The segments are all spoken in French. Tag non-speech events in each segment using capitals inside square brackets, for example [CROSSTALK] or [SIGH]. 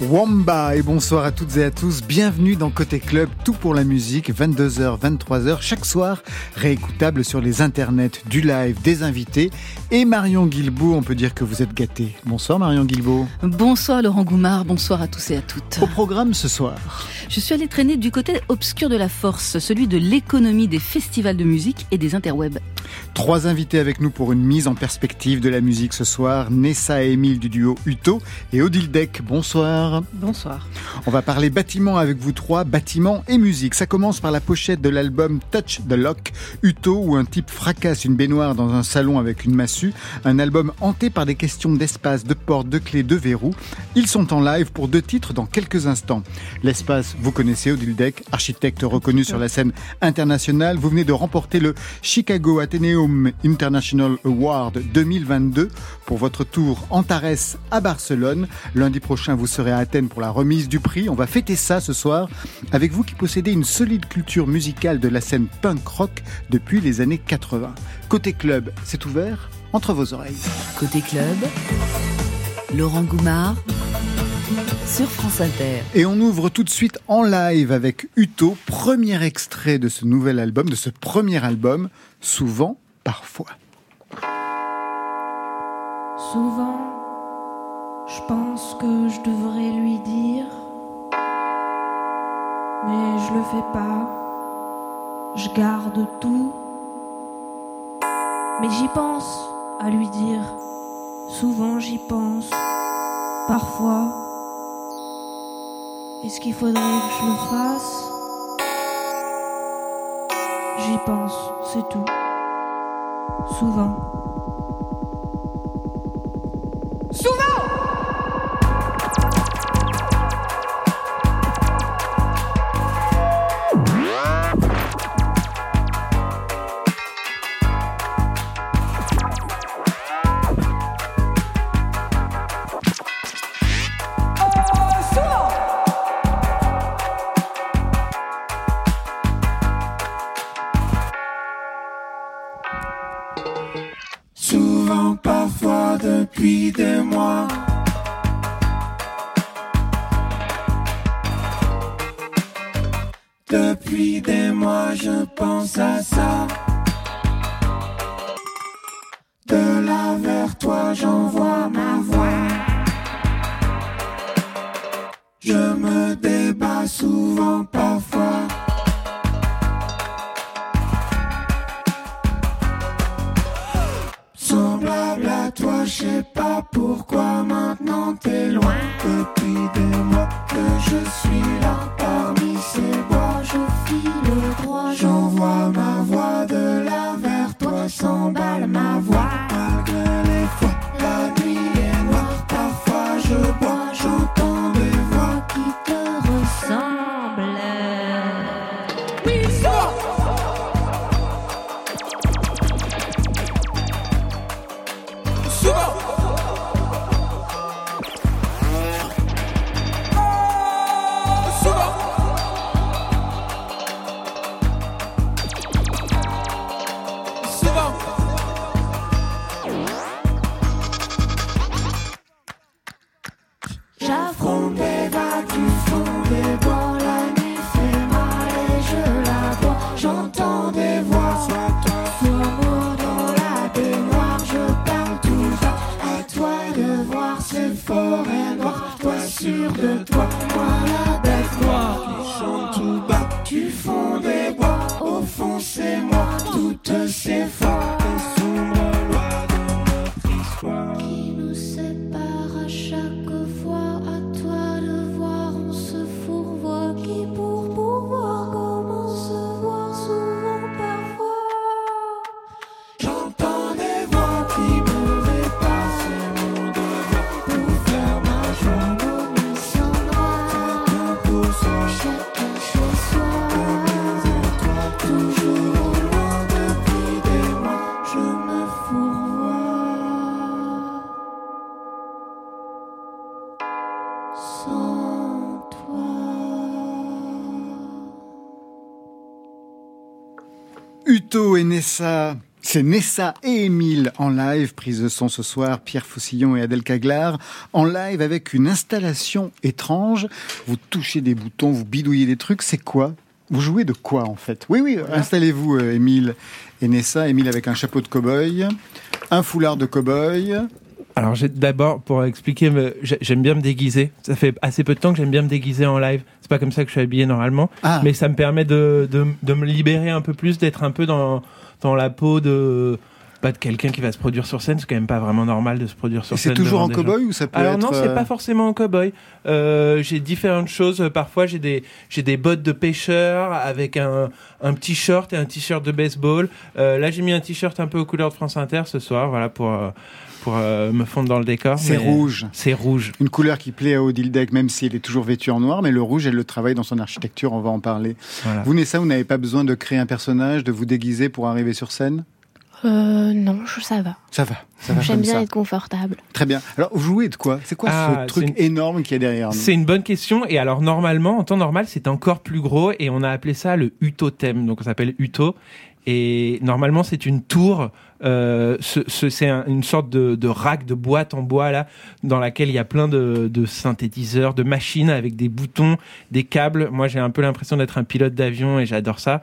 Wamba et bonsoir à toutes et à tous. Bienvenue dans Côté Club, tout pour la musique, 22h, 23h, chaque soir, réécoutable sur les internets, du live, des invités. Et Marion Guilbault, on peut dire que vous êtes gâté. Bonsoir Marion Guilbault. Bonsoir Laurent Goumard, bonsoir à tous et à toutes. Au programme ce soir. Je suis allée traîner du côté obscur de la force, celui de l'économie des festivals de musique et des interwebs. Trois invités avec nous pour une mise en perspective de la musique ce soir. Nessa et Émile du duo Uto et Odile Deck. Bonsoir. Bonsoir. On va parler bâtiment avec vous trois, bâtiment et musique. Ça commence par la pochette de l'album Touch the Lock, Uto, où un type fracasse une baignoire dans un salon avec une massue. Un album hanté par des questions d'espace, de porte, de clés, de verrou. Ils sont en live pour deux titres dans quelques instants. L'espace, vous connaissez Odile Deck, architecte reconnu sur la scène internationale. Vous venez de remporter le Chicago Athenaeum International Award 2022 pour votre tour Antares à Barcelone. Lundi prochain, vous serez à Athènes pour la remise du prix. On va fêter ça ce soir avec vous qui possédez une solide culture musicale de la scène punk rock depuis les années 80. Côté club, c'est ouvert entre vos oreilles. Côté club, Laurent Goumard sur France Inter. Et on ouvre tout de suite en live avec Uto, premier extrait de ce nouvel album, de ce premier album, souvent, parfois. Souvent, je pense que je devrais lui dire, mais je le fais pas. Je garde tout, mais j'y pense à lui dire. Souvent j'y pense, parfois. Est-ce qu'il faudrait que je le fasse? J'y pense, c'est tout. Souvent. Souvent Nessa. C'est Nessa et Émile en live, prise de son ce soir, Pierre Faucillon et Adèle Caglar, en live avec une installation étrange. Vous touchez des boutons, vous bidouillez des trucs, c'est quoi? Vous jouez de quoi en fait? Oui, oui, installez-vous euh, Émile et Nessa. Émile avec un chapeau de cow-boy, un foulard de cow-boy. Alors d'abord pour expliquer, me- j'ai- j'aime bien me déguiser. Ça fait assez peu de temps que j'aime bien me déguiser en live. C'est pas comme ça que je suis habillé normalement, Ah, mais ça me permet de, de, de me libérer un peu plus, d'être un peu dans, dans la peau de pas de quelqu'un qui va se produire sur scène. C'est quand même pas vraiment normal de se produire sur et c'est scène. toujours devant en cow-boy ou ça peut Alors être non, c'est euh, pas forcément en cowboy. Euh, j'ai différentes choses. Parfois, j'ai des j'ai des bottes de pêcheur avec un un petit short et un t-shirt de baseball. Euh, là, j'ai mis un t-shirt un peu aux couleurs de France Inter ce soir, voilà pour euh, pour euh, me fondre dans le décor. C'est rouge. C'est rouge. Une couleur qui plaît à Odile Deck, même s'il est toujours vêtu en noir, mais le rouge, elle le travaille dans son architecture, on va en parler. Voilà. Vous, Nessa, vous n'avez pas besoin de créer un personnage, de vous déguiser pour arriver sur scène? Euh, non, ça va. Ça va, ça va J'aime bien ça. être confortable. Très bien. Alors, vous jouez de quoi? C'est quoi Ah, ce truc c'est énorme qui est derrière nous? C'est une bonne question. Et alors, normalement, en temps normal, c'est encore plus gros et on a appelé ça le Uto-thème. Donc, ça s'appelle Uto. Et normalement, c'est une tour. Euh, ce, ce- c'est un- une sorte de, de rack de boîte en bois là, dans laquelle il y a plein de, de synthétiseurs, de machines avec des boutons, des câbles. Moi, j'ai un peu l'impression d'être un pilote d'avion et j'adore ça.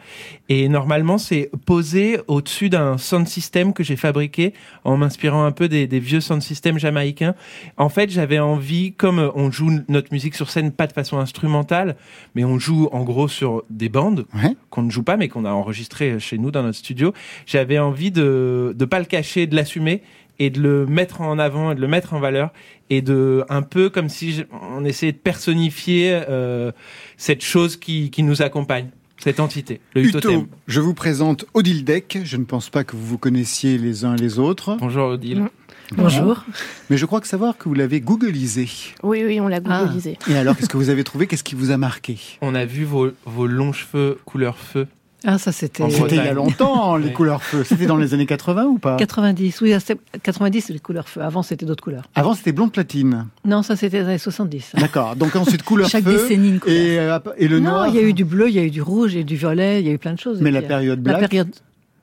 Et normalement, c'est posé au-dessus d'un sound system que j'ai fabriqué en m'inspirant un peu des, des vieux sound systems jamaïcains. En fait, j'avais envie, comme on joue notre musique sur scène pas de façon instrumentale, mais on joue en gros sur des bandes Ouais. qu'on ne joue pas, mais qu'on a enregistrées chez nous dans notre studio. J'avais envie de de pas le cacher, de l'assumer et de le mettre en avant, et de le mettre en valeur et de un peu comme si je- on essayait de personnifier euh, cette chose qui qui nous accompagne, cette entité, le Uto, je vous présente Odile Deck. Je ne pense pas que vous vous connaissiez les uns les autres, Bonjour Odile. Non. Bonjour. mais je crois que savoir que vous l'avez googlisé. Oui, oui, on l'a Ah. googlisé. Et alors, qu'est-ce que vous avez trouvé? Qu'est-ce qui vous a marqué? On a vu vos, vos longs cheveux couleur feu. Ah, ça c'était il y a longtemps, les [LAUGHS] couleurs feu. C'était dans les années 80 ou pas 90. Oui, c'était 90, c'est les couleurs feu. Avant, c'était d'autres couleurs. Avant, c'était blond platine. Non, ça c'était les années 70. D'accord. Donc ensuite, couleur Chaque feu. décennie, une couleur. Et, euh, et le non, noir. il y a eu du bleu, il y a eu du rouge, il y a eu du violet, il y a eu plein de choses. Mais la puis, période la black, période,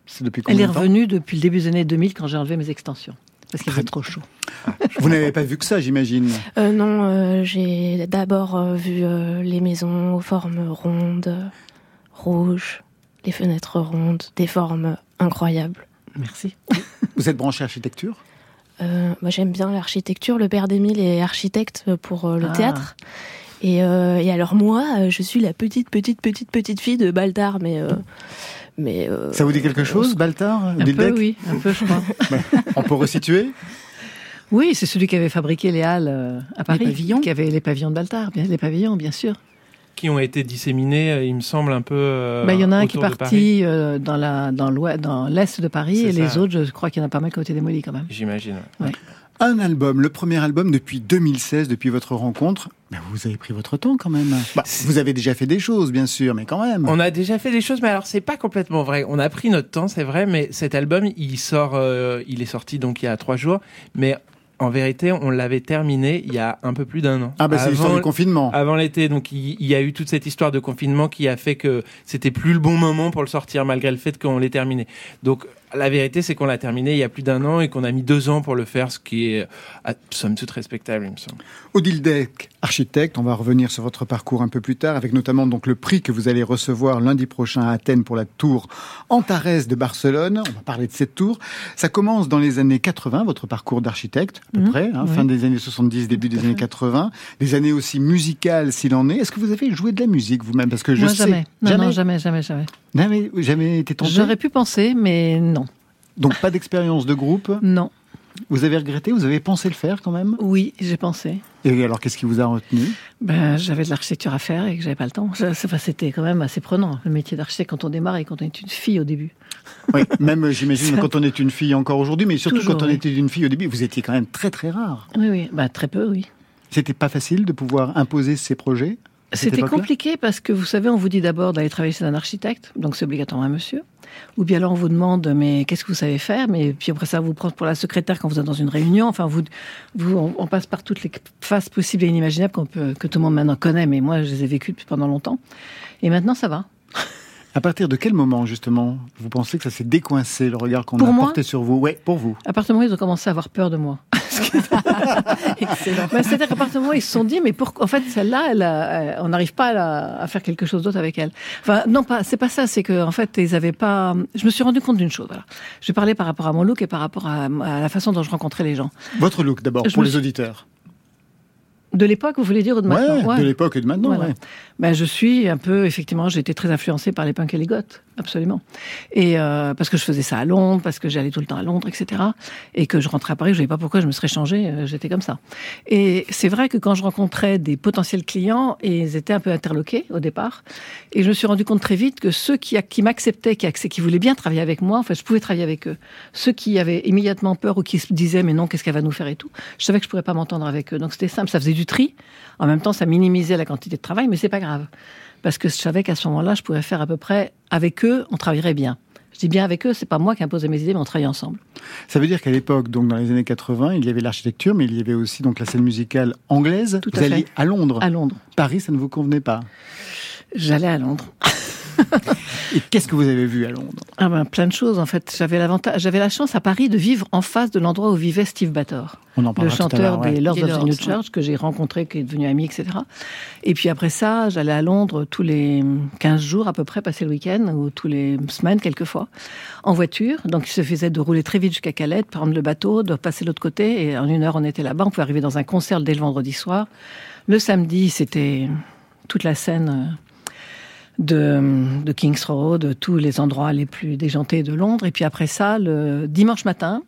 c'est depuis elle combien est de temps revenue depuis le début des années 2000 quand j'ai enlevé mes extensions. Parce qu'il faisait trop chaud. [LAUGHS] Vous n'avez pas vu que ça, j'imagine? Euh, non, euh, j'ai d'abord euh, vu euh, les maisons aux formes rondes, rouges, les fenêtres rondes, des formes incroyables. Merci. [LAUGHS] Vous êtes branché architecture? Euh, moi, j'aime bien l'architecture. Le père d'Émile est architecte pour euh, le Ah. théâtre. Et, euh, et alors moi, euh, je suis la petite, petite, petite, petite fille de Baltard, mais... euh, mais euh, Ça vous dit quelque chose, Baltard Un peu, Deck oui, un peu, je crois. [LAUGHS] On peut resituer? Oui, c'est celui qui avait fabriqué les halles à Paris. pavillons Qui avait les pavillons de Baltard, bien, les pavillons, bien sûr. Qui ont été disséminés, euh, il me semble, un peu. euh, Bah, Il y en a un qui est parti euh, dans l'est de Paris, et les autres, je crois qu'il y en a pas mal qui ont été démolis quand même. J'imagine. ouais. Un album, le premier album depuis 2016, depuis votre rencontre. Ben, vous avez pris votre temps quand même. Bah, vous avez déjà fait des choses, bien sûr, mais quand même. On a déjà fait des choses, mais alors c'est pas complètement vrai. On a pris notre temps, c'est vrai, mais cet album, il sort, euh, il est sorti donc il y a trois jours, mais en vérité, on l'avait terminé il y a un peu plus d'un an. Ah bah c'est l'histoire Avant- du confinement. Avant l'été, donc il, il y a eu toute cette histoire de confinement qui a fait que c'était plus le bon moment pour le sortir, malgré le fait qu'on l'ait terminé. Donc la vérité, c'est qu'on l'a terminé il y a plus d'un an et qu'on a mis deux ans pour le faire, ce qui est, à, somme toute, respectable, il me semble. Odile Deck, architecte, on va revenir sur votre parcours un peu plus tard, avec notamment donc le prix que vous allez recevoir lundi prochain à Athènes pour la tour Antares de Barcelone. On va parler de cette tour. Ça commence dans les années 80, votre parcours d'architecte, à peu Mhm, près, hein, oui. fin des années 70, début des années 80, des années aussi musicales s'il en est. Est-ce que vous avez joué de la musique vous-même? Parce que je Moi, sais jamais. Non, jamais, non, jamais, jamais, jamais. jamais, jamais été tenté? J'aurais pu penser, mais non. Donc pas d'expérience de groupe. Non. Vous avez regretté Vous avez pensé le faire quand même? Oui, j'ai pensé. Et alors qu'est-ce qui vous a retenu? Ben, j'avais de l'architecture à faire et que j'avais pas le temps. C'était quand même assez prenant, le métier d'architecte quand on démarre et quand on est une fille au début. Oui, même j'imagine [LAUGHS] quand on est une fille encore aujourd'hui, mais surtout Toujours, quand on oui. était une fille au début, vous étiez quand même très très rare. Oui, oui. Ben, très peu, oui. C'était pas facile de pouvoir imposer ces projets. C'était compliqué parce que vous savez, on vous dit d'abord d'aller travailler chez un architecte, donc c'est obligatoirement un monsieur. Ou bien alors on vous demande, mais qu'est-ce que vous savez faire? Mais puis après ça, vous prend pour la secrétaire quand vous êtes dans une réunion. Enfin, vous, vous on, on passe par toutes les phases possibles et inimaginables que tout le monde maintenant connaît, mais moi je les ai vécues pendant longtemps. Et maintenant ça va. [LAUGHS] À partir de quel moment, justement, vous pensez que ça s'est décoincé, le regard qu'on a moi porté sur vous? Ouais, pour vous. À partir du moment où ils ont commencé à avoir peur de moi. [LAUGHS] [LAUGHS] Excellent. Bah, C'est-à-dire qu'à partir du moment où ils se sont dit, mais pourquoi? En fait, celle-là, elle- on n'arrive pas à, la- à faire quelque chose d'autre avec elle. Enfin, non, pas. C'est pas ça. C'est que en fait, ils avaient pas. Je me suis rendu compte d'une chose. Voilà. Je parlais par rapport à mon look et par rapport à, à la façon dont je rencontrais les gens. Votre look, d'abord, pour les auditeurs. De l'époque, vous voulez dire ou de maintenant Ouais, de l'époque et de maintenant, Voilà. ouais. Ben, je suis un peu, effectivement, j'ai été très influencée par les punks et les goths, absolument. Et euh, parce que je faisais ça à Londres, parce que j'allais tout le temps à Londres, etc. Et que je rentrais à Paris, je ne savais pas pourquoi je me serais changée, euh, j'étais comme ça. Et c'est vrai que quand je rencontrais des potentiels clients, et ils étaient un peu interloqués au départ, et je me suis rendu compte très vite que ceux qui, qui m'acceptaient, qui, qui voulaient bien travailler avec moi, en fait, je pouvais travailler avec eux. Ceux qui avaient immédiatement peur ou qui se disaient, mais non, qu'est-ce qu'elle va nous faire et tout, je savais que je pourrais pas m'entendre avec eux. Donc c'était simple, ça faisait du tri. En même temps, ça minimisait la quantité de travail, mais c'est pas grave. Parce que je savais qu'à ce moment-là, je pouvais faire à peu près avec eux, on travaillerait bien. Je dis bien avec eux, c'est pas moi qui imposais mes idées, mais on travaillait ensemble. Ça veut dire qu'à l'époque, donc dans les années 80, il y avait l'architecture, mais il y avait aussi donc la scène musicale anglaise. Tout vous à fait. alliez à Londres. À Londres. Paris, ça ne vous convenait pas. J'allais à Londres. [LAUGHS] Et qu'est-ce que vous avez vu à Londres? Ah ben, plein de choses, en fait. J'avais l'avantage, j'avais la chance à Paris de vivre en face de l'endroit où vivait Steve Bator. On en le parlera tout à chanteur ouais. des Lords Des of the Lords, New ouais. Church que j'ai rencontré, qui est devenu ami, etc. Et puis après ça, j'allais à Londres tous les 15 jours à peu près, passer le week-end, ou tous les semaines quelquefois, en voiture. Donc il se faisait de rouler très vite jusqu'à Calais, de prendre le bateau, de passer de l'autre côté, et en une heure on était là-bas. On pouvait arriver dans un concert dès le vendredi soir. Le samedi, c'était toute la scène euh, de, de King's Road, de tous les endroits les plus déjantés de Londres. Et puis après ça, le dimanche matin,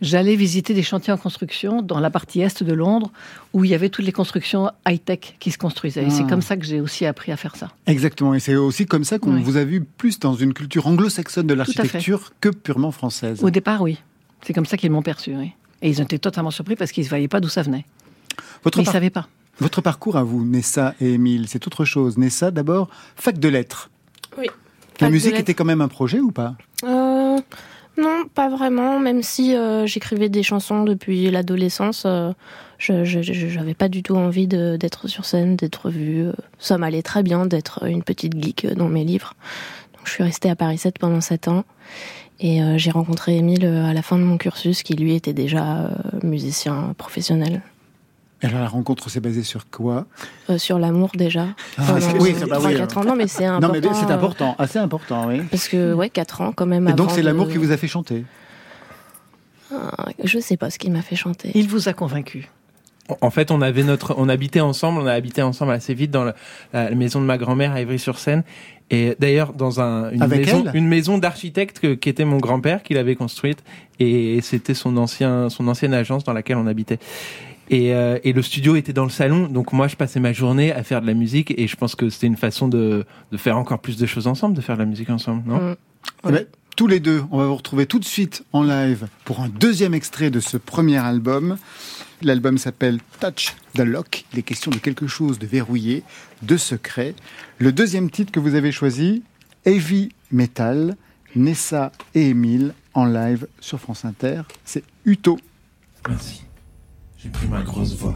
j'allais visiter des chantiers en construction dans la partie est de Londres, où il y avait toutes les constructions high-tech qui se construisaient. Et c'est Ah. comme ça que j'ai aussi appris à faire ça. Exactement. Et c'est aussi comme ça qu'on Oui. vous a vu plus dans une culture anglo-saxonne de l'architecture que purement française. Au départ, oui. C'est comme ça qu'ils m'ont perçu, oui. Et ils ont été totalement surpris parce qu'ils ne voyaient pas d'où ça venait. Votre, Mais ils ne par- savaient pas. Votre parcours à vous, Nessa et Émile, c'est autre chose. Nessa, d'abord, fac de lettres. Oui. La musique était quand même un projet ou pas? Euh, non, pas vraiment. Même si euh, j'écrivais des chansons depuis l'adolescence, euh, je j'avais pas du tout envie d'être sur scène, d'être vue. Ça m'allait très bien d'être une petite geek dans mes livres. Donc, je suis restée à Paris 7 pendant 7 ans. Et euh, j'ai rencontré Émile à la fin de mon cursus, qui lui était déjà musicien professionnel. Alors la rencontre s'est basée sur quoi? Euh, sur l'amour déjà. Ah, c'est- oui, ça, bah oui, 3-4 ans. Non, mais c'est important. Non mais c'est euh, important, assez important, oui. Parce que, ouais, 4 ans quand même. Et donc c'est l'amour de- qui vous a fait chanter? Ah, Je sais pas ce qui m'a fait chanter. Il vous a convaincu. En fait, on avait notre, on habitait ensemble, on a habité ensemble assez vite dans la, la maison de ma grand-mère à Ivry-sur-Seine. Et d'ailleurs, dans un, une Avec maison, une maison d'architecte qui était mon grand-père qui l'avait construite. Et c'était son ancien, son ancienne agence dans laquelle on habitait. Et, euh, et le studio était dans le salon, donc moi je passais ma journée à faire de la musique et je pense que c'était une façon de, de faire encore plus de choses ensemble, de faire de la musique ensemble, non? Mm. Eh ben, tous les deux, on va vous retrouver tout de suite en live pour un deuxième extrait de ce premier album. L'album s'appelle Touch the Lock. Il est question de quelque chose de verrouillé, de secret. Le deuxième titre que vous avez choisi, Heavy Metal, Nessa et Émile en live sur France Inter. C'est Uto. Merci. J'ai pris ma grosse voix.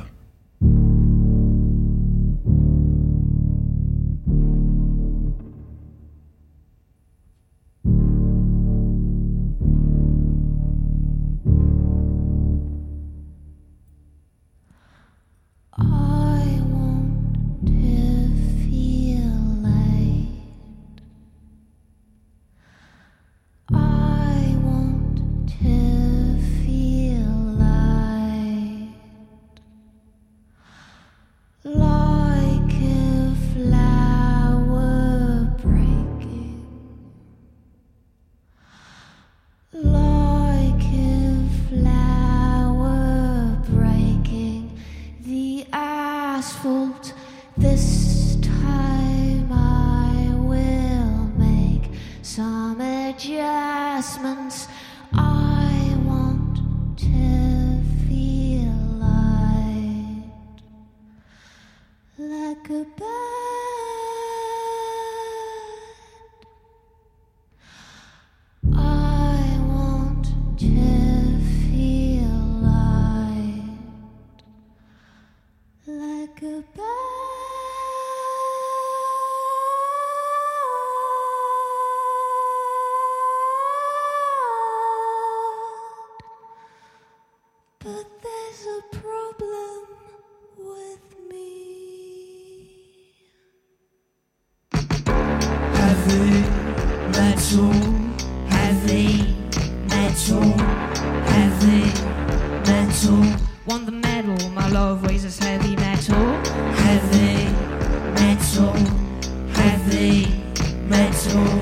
Metal,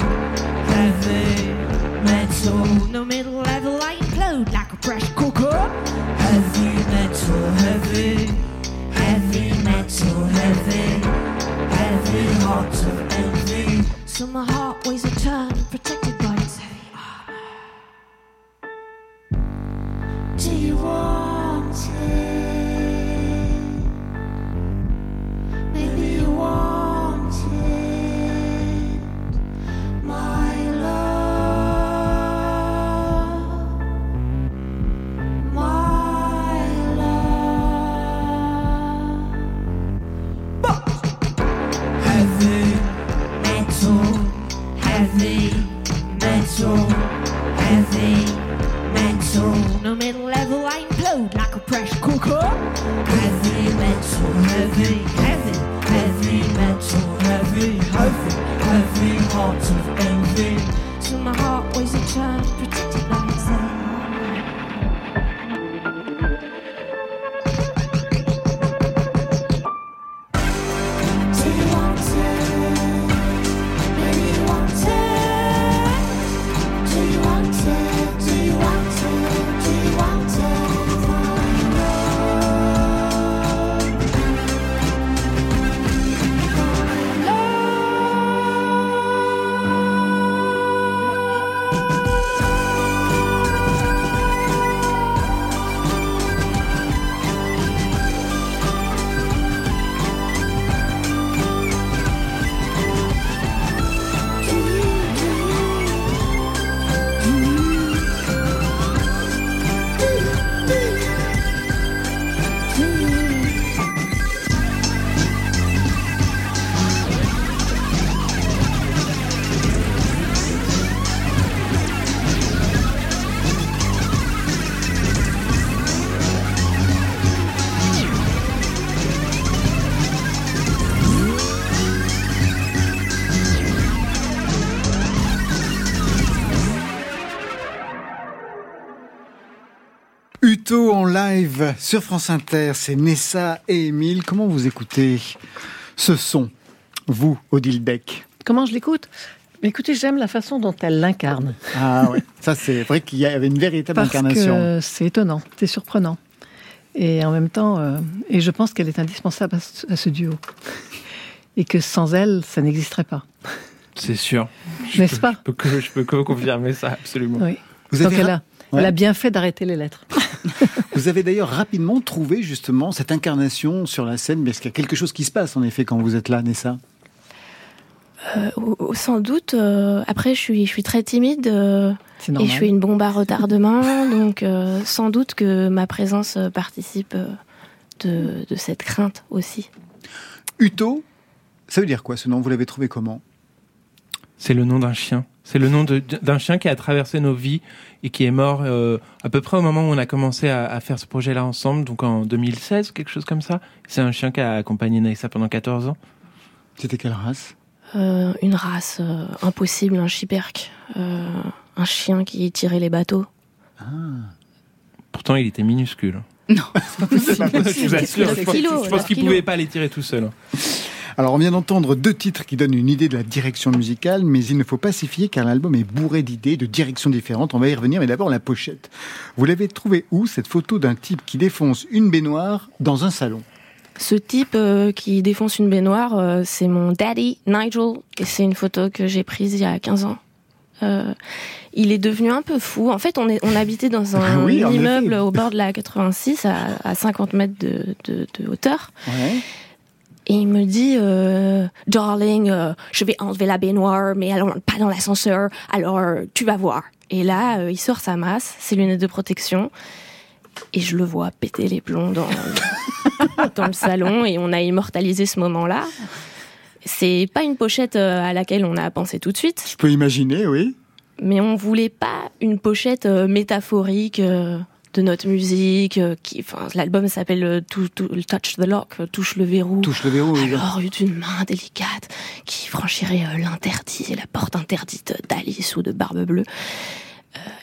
heavy metal. No middle level, I implode like a pressure cooker. Heavy metal, heavy, heavy metal, heavy, heavy heart of envy. So my heart weighs a ton, protected No middle level, I implode like a pressure cooker. Heavy metal, heavy, heavy, heavy metal, heavy, heavy, heavy heart of sur France Inter, c'est Nessa et Émile. Comment vous écoutez ce son, vous, Odile Beck? Comment je l'écoute? Écoutez, j'aime la façon dont elle l'incarne. Ah ouais, ça c'est vrai qu'il y avait une véritable Parce incarnation. que c'est étonnant, c'est surprenant. Et en même temps, euh, et je pense qu'elle est indispensable à ce, à ce duo. Et que sans elle, ça n'existerait pas. C'est sûr. N'est-ce Je pas? peux que, je peux que confirmer ça, absolument. Oui. Vous Donc avez, elle ra- a, Ouais. elle a bien fait d'arrêter les lettres. [LAUGHS] vous avez d'ailleurs rapidement trouvé justement cette incarnation sur la scène, parce qu'il y a quelque chose qui se passe en effet quand vous êtes là, Nessa? Euh, sans doute. euh, après, je suis, je suis très timide euh, et je suis une bombe à retardement, donc euh, sans doute que ma présence participe de, de cette crainte aussi. Uto, ça veut dire quoi ce nom? Vous l'avez trouvé comment? C'est le nom d'un chien. C'est le nom de- d'un chien qui a traversé nos vies et qui est mort euh, à peu près au moment où on a commencé à, à faire ce projet-là ensemble, donc en 2016, quelque chose comme ça. C'est un chien qui a accompagné Naïssa pendant 14 ans. C'était quelle race? Euh, une race euh, impossible, un chiperque, euh, un chien qui tirait les bateaux. Ah. Pourtant, il était minuscule. Non, Je vous assure, Neuf je je pense qu'il pouvait pas les tirer tout seul. Alors on vient d'entendre deux titres qui donnent une idée de la direction musicale, mais il ne faut pas s'y fier car l'album est bourré d'idées, de directions différentes. On va y revenir, mais d'abord la pochette. Vous l'avez trouvée où cette photo d'un type qui défonce une baignoire dans un salon? Ce type euh, qui défonce une baignoire, euh, c'est mon daddy, Nigel, et c'est une photo que j'ai prise il y a 15 ans. Euh, il est devenu un peu fou. En fait, on, est, on habitait dans [LAUGHS] un Oui, en immeuble au bord de la 86 à, à 50 mètres de, de- de hauteur. Ouais. Et il me dit, euh, darling, euh, je vais enlever la baignoire, mais alors pas dans l'ascenseur, alors euh, tu vas voir. Et là, euh, il sort sa masse, ses lunettes de protection, et je le vois péter les plombs dans, [LAUGHS] dans le salon, et on a immortalisé ce moment-là. C'est pas une pochette à laquelle on a pensé tout de suite, Je peux imaginer, oui. mais on voulait pas une pochette métaphorique, euh, de notre musique. euh, qui, enfin, l'album s'appelle euh, Tou- Tou- Touch the Lock, euh, touche le verrou. Touche le verrou. oui. Alors, une main délicate qui franchirait euh, l'interdit, la porte interdite d'Alice ou de Barbe Bleue.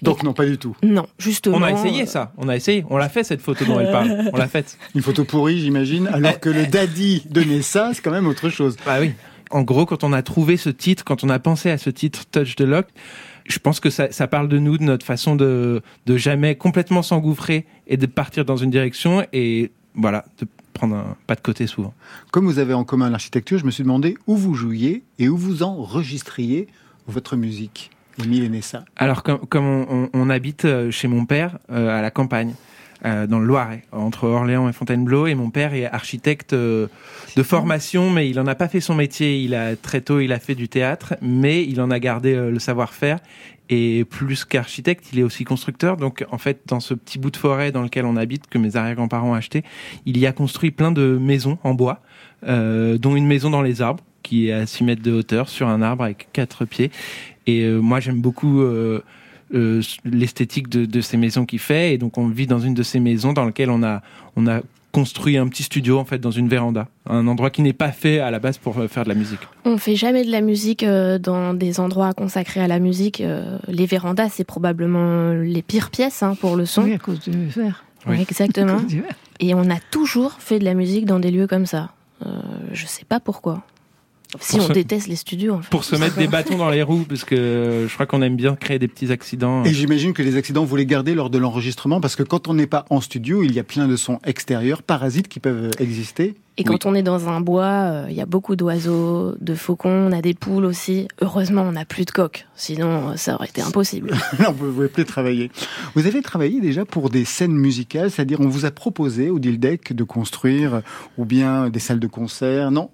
Donc non, pas du tout. Non, justement. On a essayé ça, on a essayé, on l'a fait cette photo dont elle parle, on l'a faite. Une photo pourrie, j'imagine. Alors que le daddy donnait ça, c'est quand même autre chose. Bah oui. En gros, quand on a trouvé ce titre, quand on a pensé à ce titre Touch the Lock, je pense que ça, ça parle de nous, de notre façon de, de jamais complètement s'engouffrer et de partir dans une direction et voilà, de prendre un pas de côté souvent. Comme vous avez en commun l'architecture, je me suis demandé où vous jouiez et où vous enregistriez votre musique. Émile et Nessa. Alors, comme, comme on, on- on habite euh, chez mon père euh, à la campagne, euh, dans le Loiret, entre Orléans et Fontainebleau, et mon père est architecte euh, de formation, mais il en a pas fait son métier. Il a très tôt, il a fait du théâtre, mais il en a gardé euh, le savoir-faire. Et plus qu'architecte, il est aussi constructeur. Donc, en fait, dans ce petit bout de forêt dans lequel on habite, que mes arrière-grands-parents ont acheté, il y a construit plein de maisons en bois, euh, dont une maison dans les arbres, qui est à 6 mètres de hauteur, sur un arbre avec quatre pieds. Et euh, moi, j'aime beaucoup euh, l'esthétique de, de ces maisons qu'il fait. Et donc, on vit dans une de ces maisons dans laquelle on a, on a construit un petit studio, en fait, dans une véranda. Un endroit qui n'est pas fait à la base pour euh, faire de la musique. On fait jamais de la musique euh, dans des endroits consacrés à la musique. les vérandas, c'est probablement les pires pièces hein, pour le son. Oui, à cause du verre. Oui. Exactement. cause du verre. Et on a toujours fait de la musique dans des lieux comme ça. Euh, je sais pas pourquoi. Si Pour on se- déteste les studios. En fait. Pour se mettre des bâtons dans les roues, parce que euh, je crois qu'on aime bien créer des petits accidents. Et j'imagine que les accidents, vous les gardez lors de l'enregistrement parce que quand on n'est pas en studio, il y a plein de sons extérieurs, parasites qui peuvent exister. Et quand on est dans un bois, euh, il y a beaucoup d'oiseaux, de faucons, on a des poules aussi. Heureusement, on n'a plus de coqs. Sinon, euh, ça aurait été impossible. Là, on ne pouvait plus travailler. Vous avez travaillé déjà pour des scènes musicales, c'est-à-dire on vous a proposé au Dildec de construire ou bien des salles de concert. Non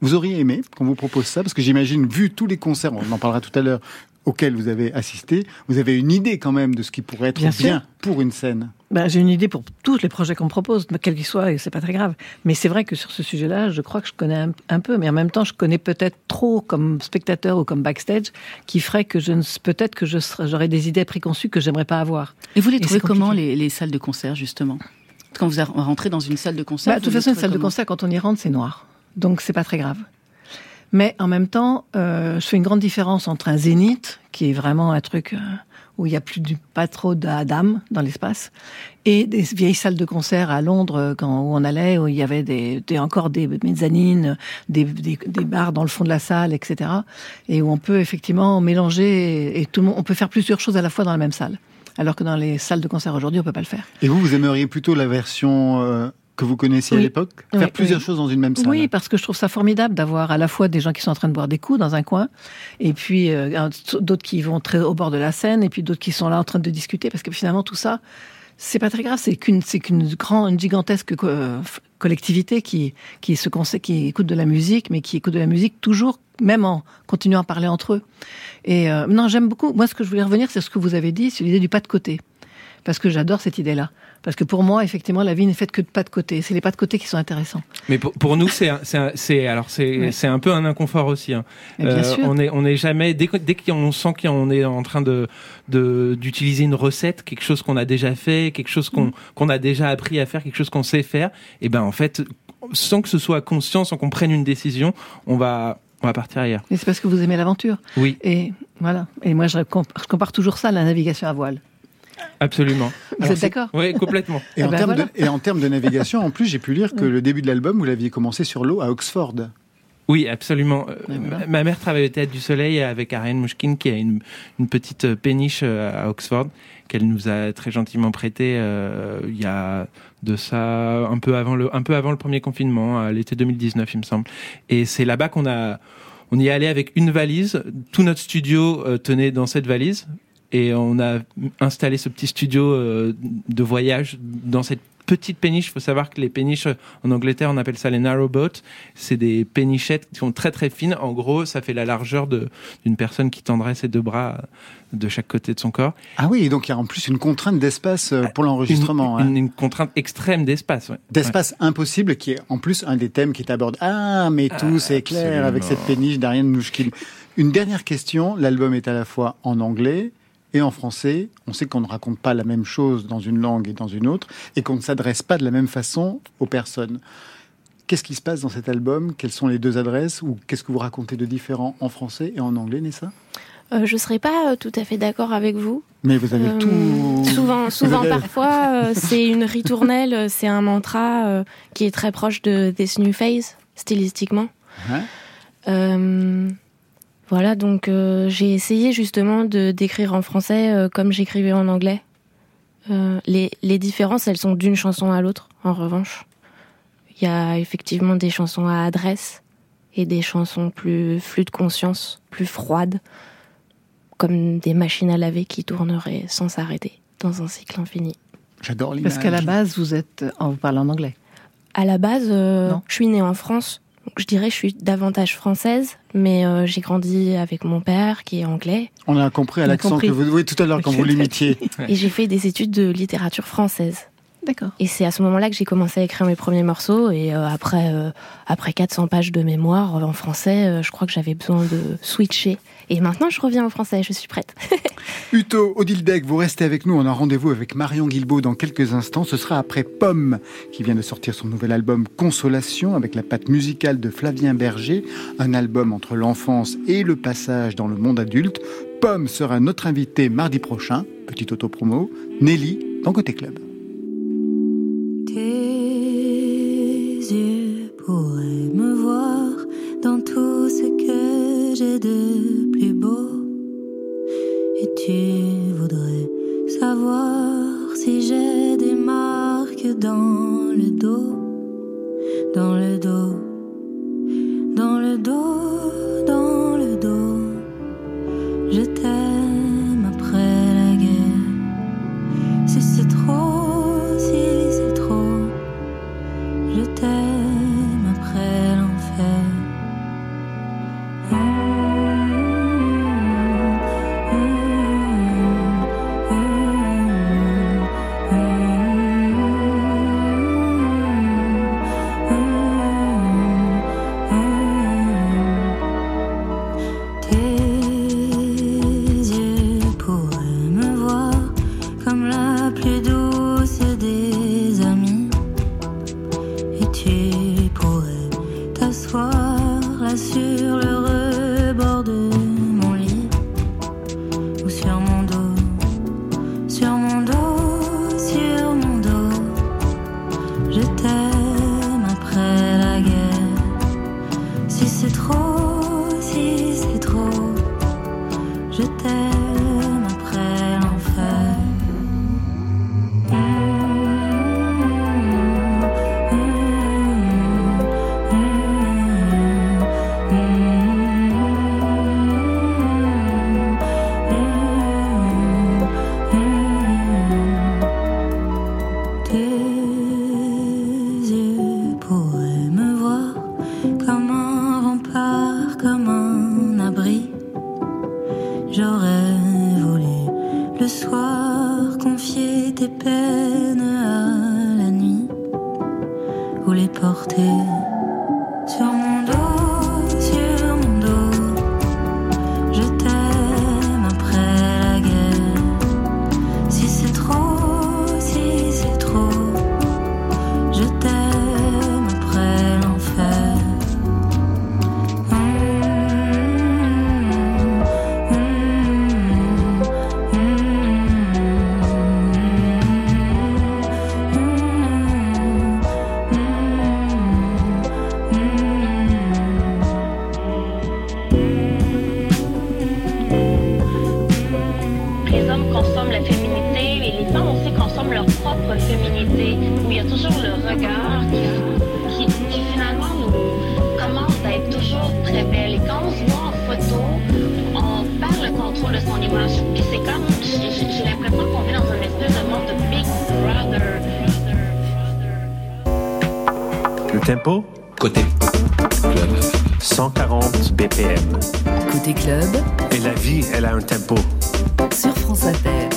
Vous auriez aimé qu'on vous propose ça Parce que j'imagine, vu tous les concerts, on en parlera tout à l'heure, auxquels vous avez assisté, vous avez une idée quand même de ce qui pourrait être Bien bien, pour une scène. Ben, j'ai une idée pour tous les projets qu'on me propose, quels qu'ils soient, et c'est pas très grave. Mais c'est vrai que sur ce sujet-là, je crois que je connais un, un peu, mais en même temps, je connais peut-être trop comme spectateur ou comme backstage, qui ferait que je ne, peut-être que je j'aurais des idées préconçues que j'aimerais pas avoir. Et vous les Et trouvez comment les, les salles de concert justement? Quand vous rentrez dans une salle de concert, Bah, de toute façon, une salle de concert, quand on y rentre, c'est noir. Donc, c'est pas très grave. Mais en même temps, euh, je fais une grande différence entre un zénith, qui est vraiment un truc euh, où il y a plus du, pas trop d'âme dans l'espace, et des vieilles salles de concert à Londres, euh, où on allait, où il y avait des, encore des mezzanines, des, des, bars dans le fond de la salle, etc. Et où on peut effectivement mélanger, et, tout le monde, on peut faire plusieurs choses à la fois dans la même salle. Alors que dans les salles de concert aujourd'hui, on peut pas le faire. Et vous, vous aimeriez plutôt la version que vous connaissiez à l'époque Oui, Faire plusieurs oui. choses dans une même salle Oui, parce que je trouve ça formidable d'avoir à la fois des gens qui sont en train de boire des coups dans un coin, et puis euh, d'autres qui vont très au bord de la scène, et puis d'autres qui sont là en train de discuter, parce que finalement tout ça, c'est pas très grave, c'est qu'une c'est qu'une grande, une gigantesque euh, collectivité qui qui se conse- qui écoute de la musique, mais qui écoute de la musique toujours, même en continuant à parler entre eux. Et euh, non, j'aime beaucoup. Moi, ce que je voulais revenir, c'est ce que vous avez dit, c'est l'idée du pas de côté, parce que j'adore cette idée-là. Parce que pour moi, effectivement, la vie n'est faite que de pas de côté. C'est les pas de côté qui sont intéressants. Mais pour, pour nous, c'est alors c'est un peu un inconfort aussi. hein. Euh. On est on est jamais dès qu'on sent qu'on est en train de de d'utiliser une recette, quelque chose qu'on a déjà fait, quelque chose Mm. qu'on qu'on a déjà appris à faire, quelque chose qu'on sait faire, et ben en fait, sans que ce soit conscient, sans qu'on prenne une décision, on va on va partir ailleurs. Mais c'est parce que vous aimez l'aventure. Oui, Et voilà. Et moi, je compare toujours ça à la navigation à voile. Absolument. Vous êtes d'accord Oui, complètement. Et, Ah en ben termes voilà. de, et en termes de navigation, en plus, j'ai pu lire que le début de l'album, vous l'aviez commencé sur l'eau à Oxford. Oui, absolument. Euh, voilà. ma- Ma mère travaille au Théâtre du Soleil avec Ariane Mouchkine, qui a une, une petite euh, péniche euh, à Oxford, qu'elle nous a très gentiment prêté euh, il y a de ça un peu avant le, un peu avant le premier confinement, à l'été 2019, il me semble. Et c'est là-bas qu'on a, on y est allé avec une valise. Tout notre studio euh, tenait dans cette valise. Et on a installé ce petit studio euh, de voyage dans cette petite péniche. Il faut savoir que les péniches en Angleterre, on appelle ça les narrow boats. C'est des pénichettes qui sont très très fines. En gros, ça fait la largeur d'une personne qui tendrait ses deux bras de chaque côté de son corps. Ah oui, et donc il y a en plus une contrainte d'espace euh, pour l'enregistrement. Une, hein. une- une contrainte extrême d'espace. ouais. D'espace impossible, qui est en plus un des thèmes qui est abordé. Ah, mais tout c'est clair avec cette péniche d'Ariane Mouchkine. Une dernière question, l'album est à la fois en anglais et en français. On sait qu'on ne raconte pas la même chose dans une langue et dans une autre, et qu'on ne s'adresse pas de la même façon aux personnes. Qu'est-ce qui se passe dans cet album? Quelles sont les deux adresses? Ou qu'est-ce que vous racontez de différent en français et en anglais, Nessa? Euh, je ne serais pas euh, tout à fait d'accord avec vous. Mais vous avez Euh, tout... Souvent, souvent parfois, [LAUGHS] c'est une ritournelle, c'est un mantra qui est très proche de This New Phase, stylistiquement. Ouais. Voilà, donc euh, j'ai essayé justement de d'écrire en français euh, comme j'écrivais en anglais. Euh, les, les différences, elles sont d'une chanson à l'autre, en revanche. Il y a effectivement des chansons à adresse et des chansons plus flux de conscience, plus froides, comme des machines à laver qui tourneraient sans s'arrêter dans un cycle infini. J'adore l'image. Parce qu'à la base, vous êtes, en vous parlez en anglais. À la base, euh, je suis née en France. Donc je dirais que je suis davantage française, mais euh, j'ai grandi avec mon père qui est anglais On a compris à l'accent que vous... Oui, tout à l'heure, quand vous [LAUGHS] l'imitiez. et j'ai fait des études de littérature française. D'accord. Et c'est à ce moment-là que j'ai commencé à écrire mes premiers morceaux. Et euh, après, euh, après 400 pages de mémoire euh, en français, euh, je crois que j'avais besoin de switcher. Et maintenant, je reviens au français, je suis prête. [LAUGHS] Uto, Odile Deck, vous restez avec nous. On a rendez-vous avec Marion Guilbault dans quelques instants. Ce sera après Pomme, qui vient de sortir son nouvel album Consolation, avec la patte musicale de Flavien Berger, un album entre l'enfance et le passage dans le monde adulte. Pomme sera notre invité mardi prochain. Petite auto-promo. Nelly, dans Côté Club. Yeux pourraient me voir dans tout ce que j'ai de plus beau. Et tu voudrais savoir si j'ai des marques dans le dos, dans le dos, dans le dos, dans le dos. Je t'aime les hommes consomment la féminité et les femmes aussi consomment leur propre féminité, où il y a toujours le regard qui, qui, qui finalement nous commande à être toujours très belle. Et quand on se voit en photo, on perd le contrôle de son image. Puis c'est comme, j'ai l'impression qu'on vit dans un espèce de monde de Big Brother. Le tempo? Côté club. 140 BPM. Côté club, Et la vie, elle a un tempo. Sur France Inter.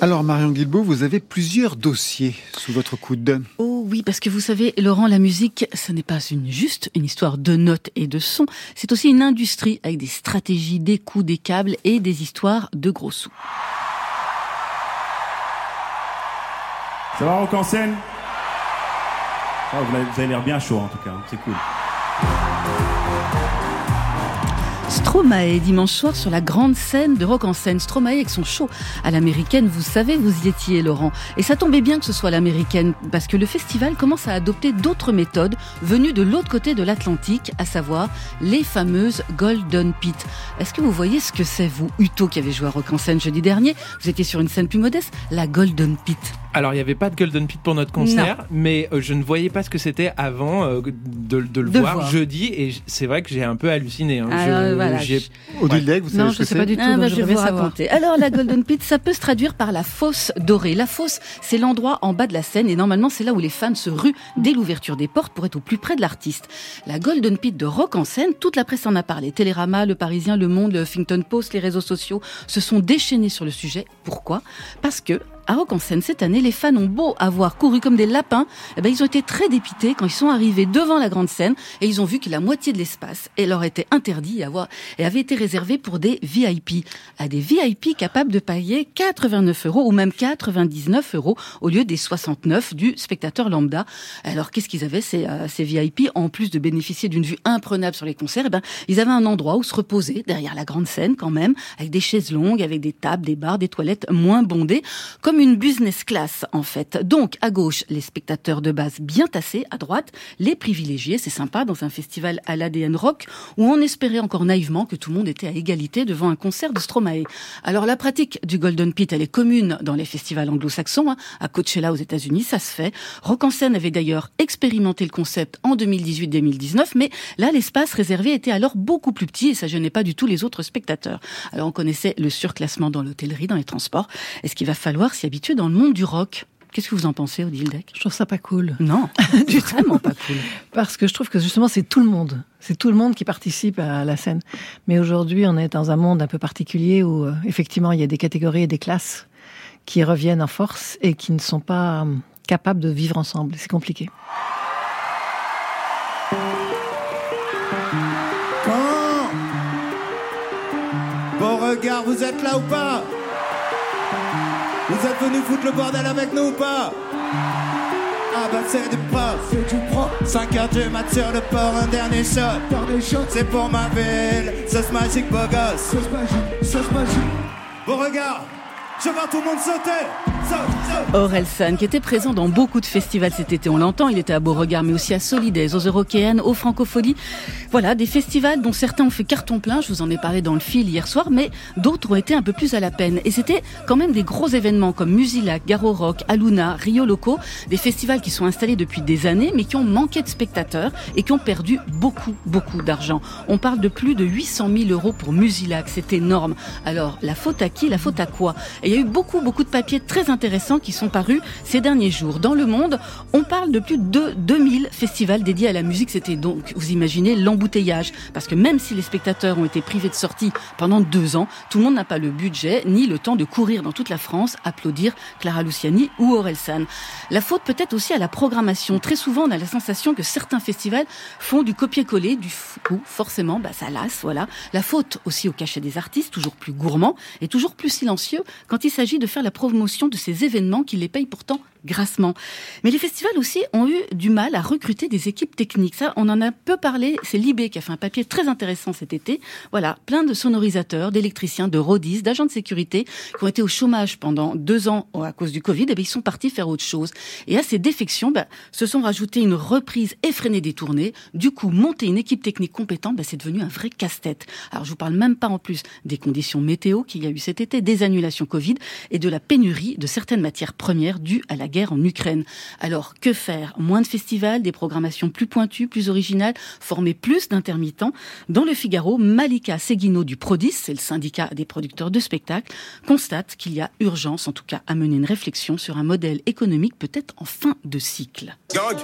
Alors, Marion Guilbault, vous avez plusieurs dossiers sous votre coude. Oh oui, parce que vous savez, Laurent, la musique, ce n'est pas une, juste une histoire de notes et de sons. C'est aussi une industrie avec des stratégies, des coûts, des câbles et des histoires de gros sous. Ça va, Rock en scène? Vous avez, l'air bien chaud en tout cas, c'est cool. Stromae dimanche soir sur la grande scène de Rock en scène. Stromae avec son show à l'américaine, vous savez, vous y étiez Laurent. Et ça tombait bien que ce soit l'américaine parce que le festival commence à adopter d'autres méthodes venues de l'autre côté de l'Atlantique, à savoir les fameuses Golden Pit. Est-ce que vous voyez ce que c'est vous, Uto qui avez joué à Rock en scène jeudi dernier? Vous étiez sur une scène plus modeste, la Golden Pit. Alors, il n'y avait pas de Golden Pit pour notre concert, mais euh, je ne voyais pas ce que c'était avant euh, de, de le De voir, voir. jeudi, et c'est vrai que j'ai un peu halluciné. hein. Alors, Je- voilà, je- Odile Deck, vous savez Non, ce je que sais pas du tout. Ah, bah, je vais vous raconter. Alors, la Golden Pit, ça peut se traduire par la fosse dorée. La fosse, c'est l'endroit en bas de la scène et normalement, c'est là où les fans se ruent dès l'ouverture des portes pour être au plus près de l'artiste. La Golden Pit de rock en scène, toute la presse en a parlé. Télérama, Le Parisien, Le Monde, le Huffington Post, les réseaux sociaux se sont déchaînés sur le sujet. Pourquoi? Parce que à Rock en scène cette année, les fans ont beau avoir couru comme des lapins, eh ben, ils ont été très dépités quand ils sont arrivés devant la grande scène et ils ont vu que la moitié de l'espace et leur était interdit et, avait été réservé pour des VIP. À des VIP capables de payer 89 euros ou même 99 euros au lieu des 69 du spectateur lambda. Alors qu'est-ce qu'ils avaient ces, euh, VIP En plus de bénéficier d'une vue imprenable sur les concerts, eh ben, ils avaient un endroit où se reposer derrière la grande scène quand même, avec des chaises longues, avec des tables, des bars, des toilettes moins bondées, comme une business class en fait. Donc à gauche, les spectateurs de base bien tassés, à droite, les privilégiés, c'est sympa dans un festival à l'ADN rock où on espérait encore naïvement que tout le monde était à égalité devant un concert de Stromae. Alors la pratique du Golden Pit, elle est commune dans les festivals anglo-saxons, hein. à Coachella aux États-Unis, ça se fait. Rock en scène avait d'ailleurs expérimenté le concept en 2018-2019, mais là l'espace réservé était alors beaucoup plus petit et ça gênait pas du tout les autres spectateurs. Alors on connaissait le surclassement dans l'hôtellerie, dans les transports. Est-ce qu'il va falloir s'y habituer dans le monde du rock Qu'est-ce que vous en pensez, Odile Deck? Je trouve ça pas cool. Non, [LAUGHS] [LAUGHS] Du vraiment pas cool. Parce que je trouve que justement, c'est tout le monde. C'est tout le monde qui participe à la scène. Mais aujourd'hui, on est dans un monde un peu particulier où, euh, effectivement, il y a des catégories et des classes qui reviennent en force et qui ne sont pas euh, capables de vivre ensemble. C'est compliqué. Quand Beauregard, vous êtes là ou pas? Vous êtes venus foutre le bordel avec nous ou pas Ah bah c'est du pro, c'est du pro 5 heures du mat sur le port, un dernier shot. Dernier shot, c'est pour ma ville. Sauce magique beau gosse. Sauce magique, sauce magique. Beauregard, je vois tout le monde sauter. Saute, saute Orelsan, qui était présent dans beaucoup de festivals cet été, on l'entend, il était à Beauregard, mais aussi à Solidaise, aux Eurockéennes, aux Francopholies. Voilà, des festivals dont certains ont fait carton plein, je vous en ai parlé dans le fil hier soir, mais d'autres ont été un peu plus à la peine. Et c'était quand même des gros événements comme Musilac, Garo Rock, Aluna, Rio Loco, des festivals qui sont installés depuis des années, mais qui ont manqué de spectateurs et qui ont perdu beaucoup, beaucoup d'argent. On parle de plus de 800 000 euros pour Musilac, c'est énorme. Alors, la faute à qui? La faute à quoi? Et il y a eu beaucoup, beaucoup de papiers très intéressants qui sont parus ces derniers jours. Dans le monde, on parle de plus de 2000 festivals dédiés à la musique. C'était donc, vous imaginez, l'embouteillage. Parce que même si les spectateurs ont été privés de sortie pendant deux ans, tout le monde n'a pas le budget ni le temps de courir dans toute la France, applaudir Clara Luciani ou Orelsan. La faute peut-être aussi à la programmation. Très souvent, on a la sensation que certains festivals font du copier-coller, du coup, forcément, bah, ça lasse, voilà. La faute aussi au cachet des artistes, toujours plus gourmands et toujours plus silencieux quand il s'agit de faire la promotion de ces événements qui les payent pourtant grassement. Mais les festivals aussi ont eu du mal à recruter des équipes techniques. Ça, on en a peu parlé. C'est Libé qui a fait un papier très intéressant cet été. Voilà, plein de sonorisateurs, d'électriciens, de rodistes, d'agents de sécurité qui ont été au chômage pendant deux ans à cause du Covid. Et bien, ils sont partis faire autre chose. Et à ces défections, ben, se sont rajoutées une reprise effrénée des tournées. Du coup, monter une équipe technique compétente, ben, c'est devenu un vrai casse-tête. Alors, je vous parle même pas en plus des conditions météo qu'il y a eu cet été, des annulations Covid et de la pénurie de certaines matières premières dues à la guerre en Ukraine. Alors, que faire? Moins de festivals, des programmations plus pointues, plus originales, former plus d'intermittents? Dans le Figaro, Malika Seguino du Prodis, c'est le syndicat des producteurs de spectacles, constate qu'il y a urgence, en tout cas, à mener une réflexion sur un modèle économique peut-être en fin de cycle. Gang,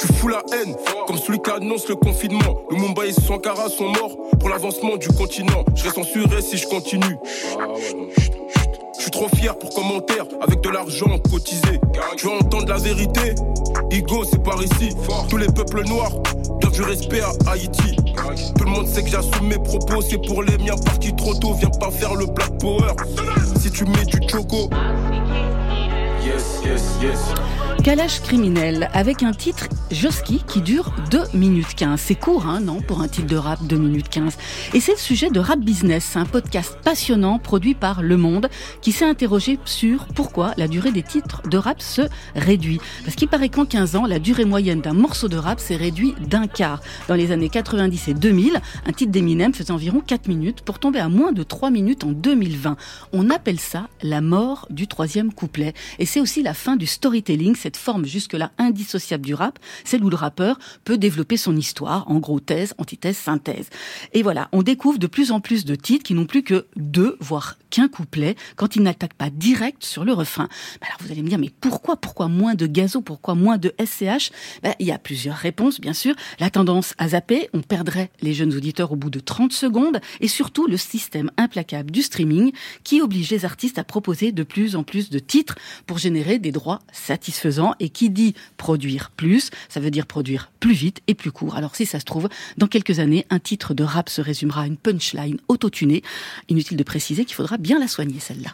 tu fous la haine, comme celui qui annonce le confinement. Le Mumbai et Sankara sont morts pour l'avancement du continent. Je serai censuré si je continue. Je suis trop fier pour commentaire, avec de l'argent cotisé. Je veux entendre la vérité, Igo, c'est par ici. Tous les peuples noirs doivent du respect à Haïti. Tout le monde sait que j'assume mes propos, c'est pour les miens partis trop tôt. Viens pas faire le black power. Si tu mets du choco. Yes, yes. Kalash criminel avec un titre Joski qui dure 2 minutes 15. C'est court, hein, non, pour un titre de rap 2 minutes 15. Et c'est le sujet de Rap Business, un podcast passionnant produit par Le Monde qui s'est interrogé sur pourquoi la durée des titres de rap se réduit. Parce qu'il paraît qu'en 15 ans, la durée moyenne d'un morceau de rap s'est réduite d'un quart. Dans les années 90 et 2000, un titre d'Eminem faisait environ 4 minutes pour tomber à moins de 3 minutes en 2020. On appelle ça la mort du troisième couplet. Et c'est aussi la fin du storytelling, cette forme jusque-là indissociable du rap, celle où le rappeur peut développer son histoire, en gros thèse, antithèse, synthèse. Et voilà, on découvre de plus en plus de titres qui n'ont plus que deux, voire qu'un couplet, quand ils n'attaquent pas direct sur le refrain. Ben Alors vous allez me dire, mais pourquoi Pourquoi moins de gazo Pourquoi moins de SCH Ben, Il y a plusieurs réponses, bien sûr. La tendance à zapper, on perdrait les jeunes auditeurs au bout de 30 secondes, et surtout le système implacable du streaming qui oblige les artistes à proposer de plus en plus de titres pour générer des droits satisfaisants. Et qui dit produire plus, ça veut dire produire plus vite et plus court. Alors si ça se trouve, dans quelques années, un titre de rap se résumera à une punchline autotunée. Inutile de préciser qu'il faudra bien la soigner, celle-là.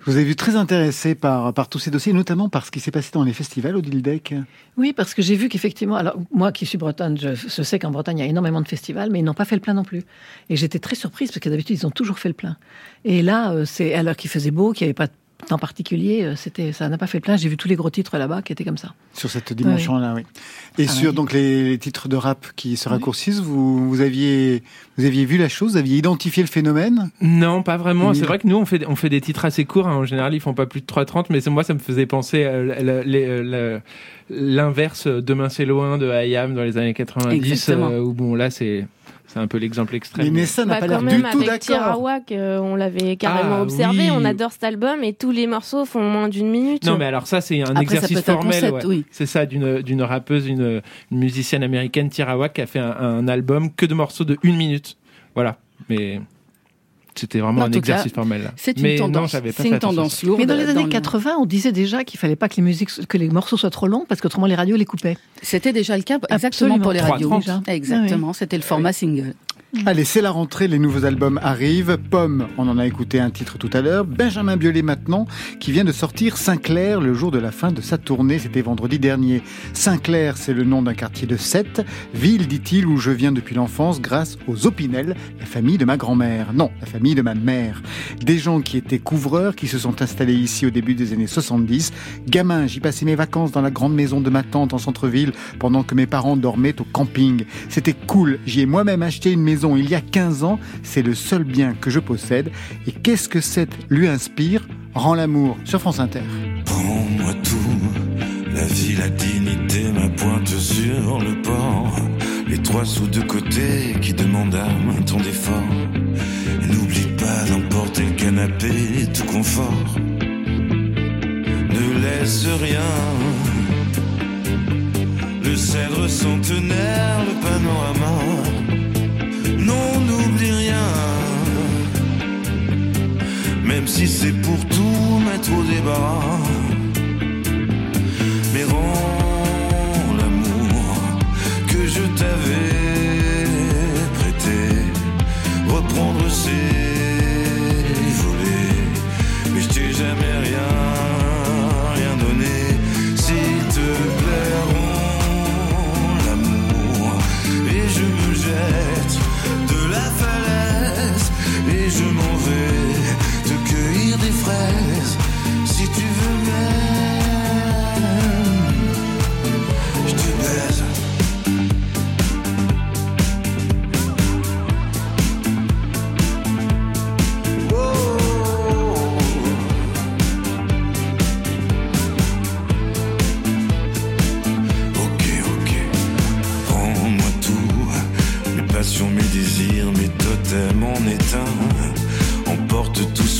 Je vous ai vu très intéressé par, par tous ces dossiers, notamment par ce qui s'est passé dans les festivals au Dildec. Oui, parce que j'ai vu qu'effectivement, alors moi qui suis bretonne, je, je sais qu'en Bretagne il y a énormément de festivals, mais ils n'ont pas fait le plein non plus. Et j'étais très surprise parce que d'habitude ils ont toujours fait le plein. Et là, euh, c'est alors qu'il faisait beau, qu'il n'y avait pas de temps particulier, euh, c'était ça n'a pas fait le plein. J'ai vu tous les gros titres là-bas qui étaient comme ça. Sur cette dimension-là, oui. Et Ah sur oui. donc les, les titres de rap qui se raccourcissent, vous, vous aviez vous aviez vu la chose, vous aviez identifié le phénomène? Non, pas vraiment. C'est vrai que nous, on fait, on fait des titres assez courts. hein. En général, ils font pas plus de 3.30, mais moi, ça me faisait penser à la- la- les- euh, la- l'inverse Demain c'est loin de IAM dans les années 90. Exactement. euh, où bon, là, c'est c'est un peu l'exemple extrême. Mais Nessa n'a Bah, pas l'air du même, tout avec d'accord. Tirawak, euh, on l'avait carrément Ah, observé. oui. On adore cet album et tous les morceaux font moins d'une minute. Non, mais alors ça, c'est un Après, exercice formel. concept, ouais. oui. C'est ça, d'une d'une rappeuse, une, une musicienne américaine, Tirawak, qui a fait un, un album que de morceaux de une minute. Voilà. Mais c'était vraiment En un exercice formel. C'est une tendance. C'est une tendance lourde. Mais dans les années le- 80, on disait déjà qu'il fallait pas que les musiques, que les morceaux soient trop longs parce qu'autrement les radios les coupaient. C'était déjà le cas exactement Absolument. pour les radios. 3.30. Exactement, c'était le format single. Allez, c'est la rentrée, les nouveaux albums arrivent. Pomme, on en a écouté un titre tout à l'heure. Benjamin Biolay maintenant, qui vient de sortir Saint-Clair le jour de la fin de sa tournée. C'était vendredi dernier. Saint-Clair, c'est le nom d'un quartier de Sète, ville, dit-il, où je viens depuis l'enfance grâce aux Opinel, la famille de ma grand-mère. Non, la famille de ma mère. Des gens qui étaient couvreurs, qui se sont installés ici au début des années 70. Gamin, j'y passais mes vacances dans la grande maison de ma tante en centre-ville pendant que mes parents dormaient au camping. C'était cool. J'y ai moi-même acheté une maison il y a 15 ans. C'est le seul bien que je possède. Et qu'est-ce que cette lui inspire? Rend l'amour sur France Inter. Prends-moi tout, la vie, la dignité, ma pointe sur le port. Les trois sous de côté qui demandent un temps d'effort. Et N'oublie pas d'emporter le canapé, tout confort. Ne laisse rien. Le cèdre centenaire, le panorama. Même si c'est pour tout mettre au débarras. Mais rends l'amour que je t'avais prêté. Reprendre ses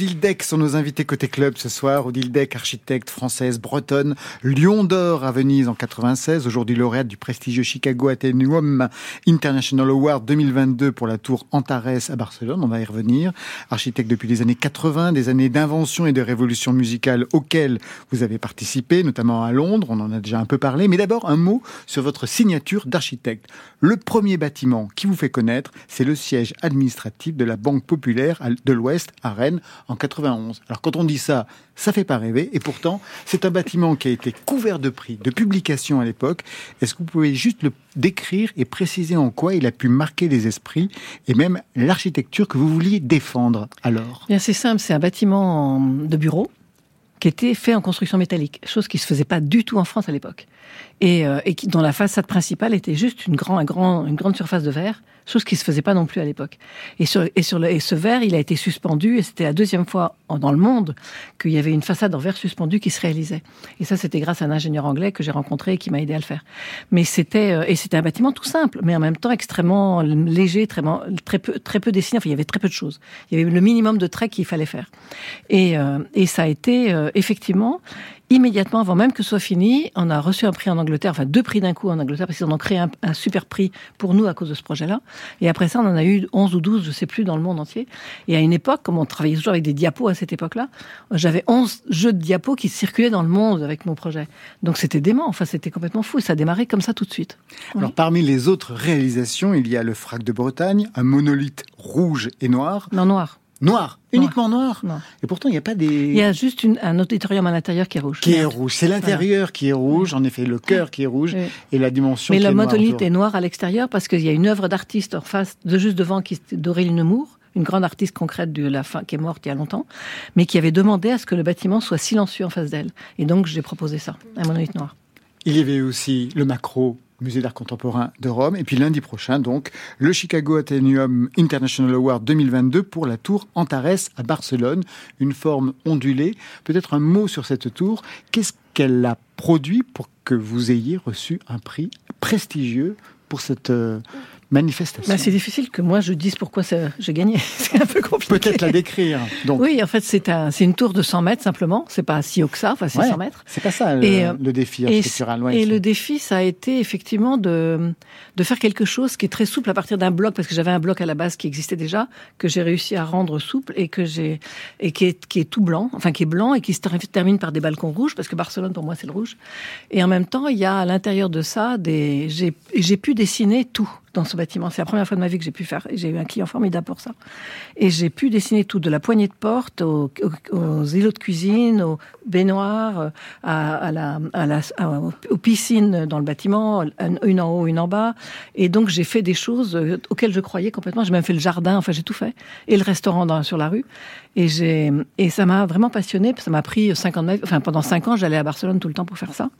Odile Deck sont nos invités côté club ce soir. Odile Deck, architecte française bretonne, Lion d'or à Venise en 96, aujourd'hui lauréate du prestigieux Chicago Atheneum International Award 2022 pour la tour Antares à Barcelone. On va y revenir. Architecte depuis les années 80, des années d'invention et de révolution musicale auxquelles vous avez participé, notamment à Londres. On en a déjà un peu parlé. Mais d'abord, un mot sur votre signature d'architecte. Le premier bâtiment qui vous fait connaître, c'est le siège administratif de la Banque populaire de l'Ouest à Rennes en 91. Alors quand on dit ça, ça fait pas rêver. Et pourtant, c'est un bâtiment qui a été couvert de prix, de publications à l'époque. Est-ce que vous pouvez juste le décrire et préciser en quoi il a pu marquer les esprits et même l'architecture que vous vouliez défendre alors? Bien, c'est simple. C'est un bâtiment en- de bureau qui était fait en construction métallique, chose qui se faisait pas du tout en France à l'époque, et, euh, et qui, dont la façade principale était juste une, grand, un grand, une grande surface de verre, chose qui se faisait pas non plus à l'époque. Et, sur, ce verre, il a été suspendu, et c'était la deuxième fois dans le monde qu'il y avait une façade en verre suspendu qui se réalisait. Et ça, c'était grâce à un ingénieur anglais que j'ai rencontré et qui m'a aidé à le faire. Mais c'était euh, et c'était un bâtiment tout simple, mais en même temps extrêmement léger, très, peu très peu dessiné. Enfin, il y avait très peu de choses. Il y avait le minimum de traits qu'il fallait faire. Et, euh, et ça a été effectivement immédiatement avant même que ce soit fini, on a reçu un prix en Angleterre, enfin deux prix d'un coup en Angleterre, parce qu'ils en ont créé un, un super prix pour nous à cause de ce projet-là. Et après ça, on en a eu 11 ou 12, je sais plus, dans le monde entier. Et à une époque, comme on travaillait toujours avec des diapos à cette époque-là, j'avais 11 jeux de diapos qui circulaient dans le monde avec mon projet. Donc c'était dément, enfin c'était complètement fou. Ça a démarré comme ça tout de suite. Alors parmi les autres réalisations, il y a le frac de Bretagne, un monolithe rouge et noir. Non, noir. Noir, uniquement noir. Et pourtant, il n'y a pas des. Il y a juste une, un auditorium à l'intérieur qui est rouge. Qui est rouge. C'est l'intérieur qui est rouge, en effet, le cœur qui est rouge Oui. et la dimension Mais qui le est noire monolithe est noir à l'extérieur parce qu'il y a une œuvre d'artiste en face, de juste devant, qui d'Aurélie Nemours, une grande artiste concrète de la fin, qui est morte il y a longtemps, mais qui avait demandé à ce que le bâtiment soit silencieux en face d'elle. Et donc j'ai proposé ça, un monolithe noir. Il y avait aussi le Macro, Musée d'art contemporain de Rome, et puis lundi prochain, donc, le Chicago Atheneum International Award 2022 pour la tour Antares à Barcelone, une forme ondulée. Peut-être un mot sur cette tour. Qu'est-ce qu'elle a produit pour que vous ayez reçu un prix prestigieux pour cette euh, manifestation Ben, c'est difficile que moi je dise pourquoi j'ai gagné. [LAUGHS] C'est un peu compliqué. Peut-être la décrire. Donc, Oui, en fait, c'est un, c'est une tour de 100 mètres simplement. C'est pas si haut que ça, enfin, c'est Ouais, 100 mètres. C'est pas ça le, Et, euh, le défi architectural. et le défi, ça a été effectivement de, de faire quelque chose qui est très souple à partir d'un bloc, parce que j'avais un bloc à la base qui existait déjà, que j'ai réussi à rendre souple et que j'ai et qui est, qui est tout blanc, enfin qui est blanc et qui se ter- termine par des balcons rouges, parce que Barcelone pour moi c'est le rouge. Et en même temps, il y a à l'intérieur de ça des, j'ai pu dessiner tout dans ce bâtiment. C'est la première fois de ma vie que j'ai pu faire. J'ai eu un client formidable pour ça. Et j'ai pu dessiner tout, de la poignée de porte aux, îlots de cuisine, aux baignoires, euh, à, la, aux piscines dans le bâtiment, une en haut, une en bas. Et donc j'ai fait des choses euh, auxquelles je croyais complètement. J'ai même fait le jardin, enfin j'ai tout fait. Et le restaurant sur la rue. Et, j'ai, et ça m'a vraiment passionné. Ça m'a pris 50 mètres. Enfin pendant 5 ans, j'allais à Barcelone tout le temps pour faire ça.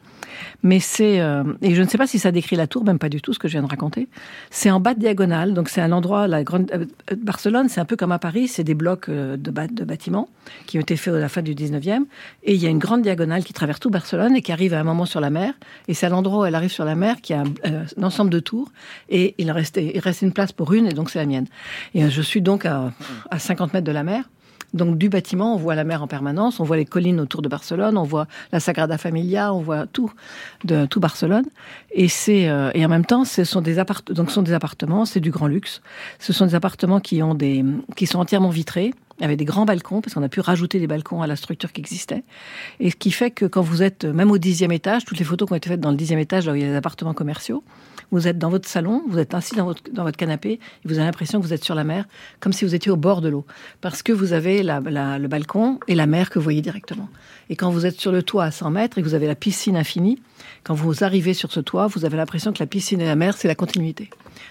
Mais c'est euh, et je ne sais pas si ça décrit la tour, même pas du tout ce que je viens de raconter. C'est en bas de diagonale, donc c'est un endroit. La grande euh, euh, Barcelone, c'est un peu comme à Paris, c'est des blocs euh, de, bâtiments qui ont été faits à la fin du 19e, et il y a une grande diagonale qui traverse tout Barcelone et qui arrive à un moment sur la mer. Et c'est à l'endroit où elle arrive sur la mer qu'il y a un, ensemble de tours, et il reste il reste une place pour une, et donc c'est la mienne. Et je suis donc à, à 50 mètres de la mer. Donc du bâtiment, on voit la mer en permanence, on voit les collines autour de Barcelone, on voit la Sagrada Familia, on voit tout de tout Barcelone. Et c'est euh, et en même temps, ce sont des appart donc ce sont des appartements, c'est du grand luxe. Ce sont des appartements qui ont des qui sont entièrement vitrés avec des grands balcons, parce qu'on a pu rajouter des balcons à la structure qui existait. Et ce qui fait que quand vous êtes, même au dixième étage, toutes les photos qui ont été faites dans le dixième étage, là où il y a des appartements commerciaux, vous êtes dans votre salon, vous êtes assis dans votre, dans votre canapé, et vous avez l'impression que vous êtes sur la mer, comme si vous étiez au bord de l'eau. Parce que vous avez la, la- le balcon et la mer que vous voyez directement. Et quand vous êtes sur le toit à 100 mètres et que vous avez la piscine infinie, quand vous arrivez sur ce toit, vous avez l'impression que la piscine et la mer, c'est la continuité.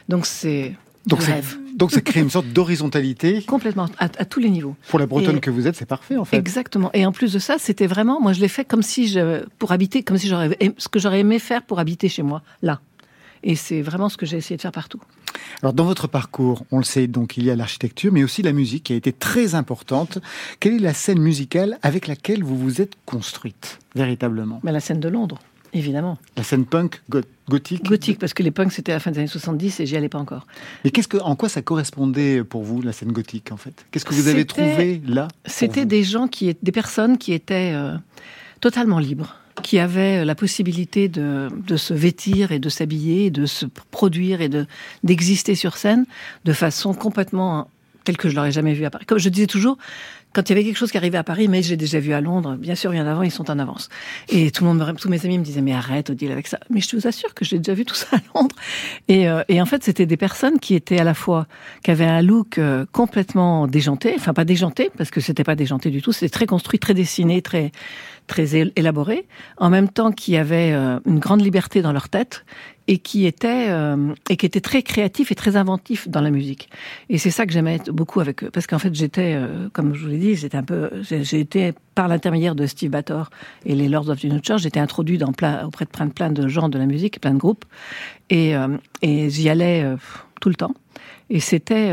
Donc c'est Donc, donc ça crée une sorte d'horizontalité. [LAUGHS] Complètement, à, à tous les niveaux. Pour la Bretonne Et- que vous êtes, c'est parfait en fait. Exactement. Et en plus de ça, c'était vraiment, moi je l'ai fait comme si je, pour habiter, comme si j'aurais, ce que j'aurais aimé faire pour habiter chez moi, là. Et c'est vraiment ce que j'ai essayé de faire partout. Alors dans votre parcours, on le sait, donc il y a l'architecture, mais aussi la musique qui a été très importante. Quelle est la scène musicale avec laquelle vous vous êtes construite véritablement? Mais la scène de Londres. Évidemment. La scène punk go- gothique? Gothique, parce que les punks, c'était à la fin des années 70 et j'y allais pas encore. Mais qu'est-ce que, en quoi ça correspondait pour vous, la scène gothique, en fait? Qu'est-ce que vous avez trouvé là C'était des gens qui des personnes qui étaient euh, totalement libres, qui avaient euh, la possibilité de, de se vêtir et de s'habiller, de se produire et de d'exister sur scène de façon complètement telle que je l'aurais jamais vue à Paris. Comme je disais toujours, quand il y avait quelque chose qui arrivait à Paris, mais j'ai déjà vu à Londres, bien sûr, bien avant, ils sont en avance. Et tout le monde, tous mes amis me disaient, mais arrête, Odile, avec ça. Mais je vous assure que je l'ai déjà vu tout ça à Londres. Et, euh, et en fait, c'était des personnes qui étaient à la fois, qui avaient un look euh, complètement déjanté, enfin pas déjanté, parce que c'était pas déjanté du tout, c'était très construit, très dessiné, très très él- élaboré, en même temps qui avaient euh, une grande liberté dans leur tête et qui étaient euh, et qui étaient très créatifs et très inventifs dans la musique. Et c'est ça que j'aimais beaucoup avec eux, parce qu'en fait j'étais, euh, comme je vous l'ai dit, j'étais j'ai été par l'intermédiaire de Steve Bator et les Lords of the New Church, j'étais introduit auprès de plein, de gens de la musique, plein de groupes, et, euh, j'y allais euh, tout le temps. Et c'était,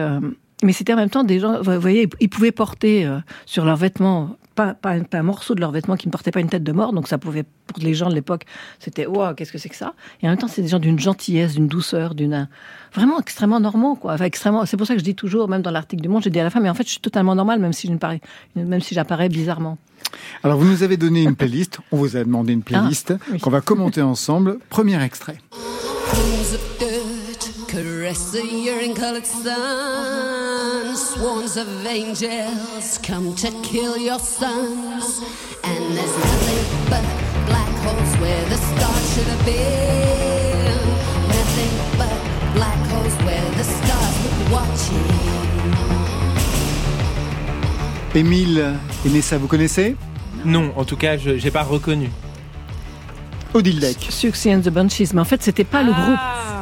mais c'était en même temps des gens, vous voyez, ils pouvaient porter sur leurs vêtements pas, pas, un- pas un morceau de leurs vêtements qui ne portait pas une tête de mort, donc ça pouvait, pour les gens de l'époque, c'était wow, qu'est-ce que c'est que ça? Et en même temps, c'est des gens d'une gentillesse, d'une douceur, d'une vraiment extrêmement normaux, quoi. Enfin, extrêmement. C'est pour ça que je dis toujours, même dans l'article du Monde, je dis à la fin, mais en fait, je suis totalement normal, même si je ne parais, même si j'apparais bizarrement. Alors, vous nous avez donné une playlist. On vous a demandé une playlist Ah, qu'on va commenter ensemble. Premier extrait. Caress the urine-colored sun. Swarms of angels come to kill your sons. And there's nothing but black holes where the stars should have been. Nothing but black holes where the stars were watching. Émile Enessa, vous connaissez? Non, en tout cas, je j'ai pas reconnu. Odile Deck. Suxy and the Bunches, mais en fait, c'était pas le groupe.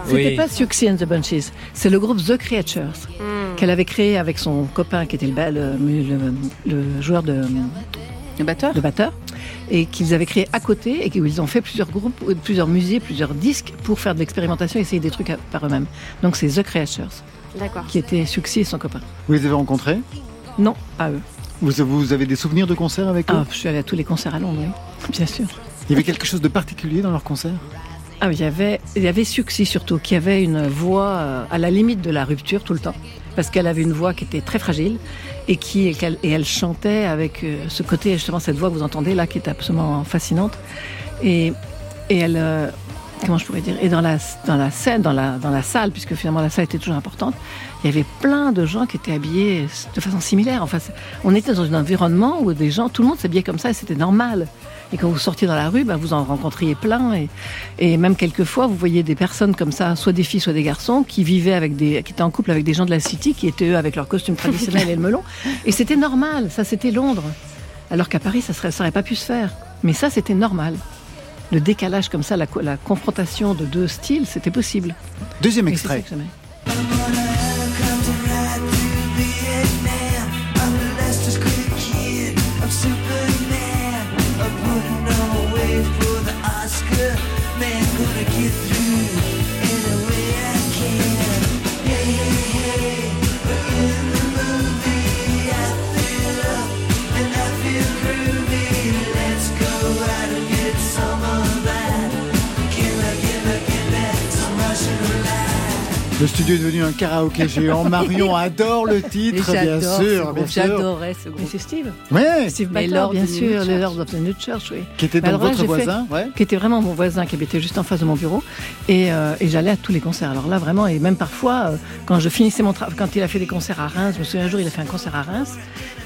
C'était Oui. pas Suxy and the Bunches. C'est le groupe The Creatures qu'elle avait créé avec son copain qui était le, le, le- le joueur de Le batteur de batteur et qu'ils avaient créé à côté et où ils ont fait plusieurs groupes, euh, plusieurs musées, plusieurs disques pour faire de l'expérimentation et essayer des trucs à- par eux-mêmes. Donc c'est The Creatures D'accord. qui était Suxy et son copain. Vous les avez rencontrés? Non, pas eux. vous, vous avez des souvenirs de concerts avec eux? Ah, je suis allée à tous les concerts à Londres, oui. [LAUGHS] Bien sûr. Il y avait quelque chose de particulier dans leurs concerts Ah, il y avait, il y avait Suxy surtout, qui avait une voix euh, à la limite de la rupture tout le temps, parce qu'elle avait une voix qui était très fragile et qui et, elle chantait avec euh, ce côté justement cette voix que vous entendez là qui est absolument fascinante. Et et elle euh, comment je pourrais dire? Et dans la dans la scène dans la dans la salle puisque finalement la salle était toujours importante il y avait plein de gens qui étaient habillés de façon similaire. Enfin on était dans un environnement où des gens tout le monde s'habillait comme ça et c'était normal et quand vous sortiez dans la rue, ben, vous en rencontriez plein. Et, et même quelquefois, vous voyez des personnes comme ça, soit des filles, soit des garçons, qui vivaient avec des, qui étaient en couple avec des gens de la City, qui étaient eux avec leur costume traditionnel et le melon. Et c'était normal. Ça, c'était Londres. Alors qu'à Paris, ça serait, ça pas pu se faire. Mais ça, c'était normal. Le décalage comme ça, la, co- la confrontation de deux styles, c'était possible. Deuxième extrait. Le studio est devenu un karaoké géant. [LAUGHS] Marion adore le titre, bien sûr. J'adorais ce Mais groupe. c'est Steve. Ouais, Steve Butler, bien sûr, les. Lords of the New Church, oui. qui était donc votre voisin. Ouais. qui était vraiment mon voisin, qui habitait juste en face de mon bureau. Et, euh, et j'allais à tous les concerts. Alors là, vraiment, et même parfois, euh, quand je finissais mon travail, quand il a fait des concerts à Reims, je me souviens un jour, il a fait un concert à Reims,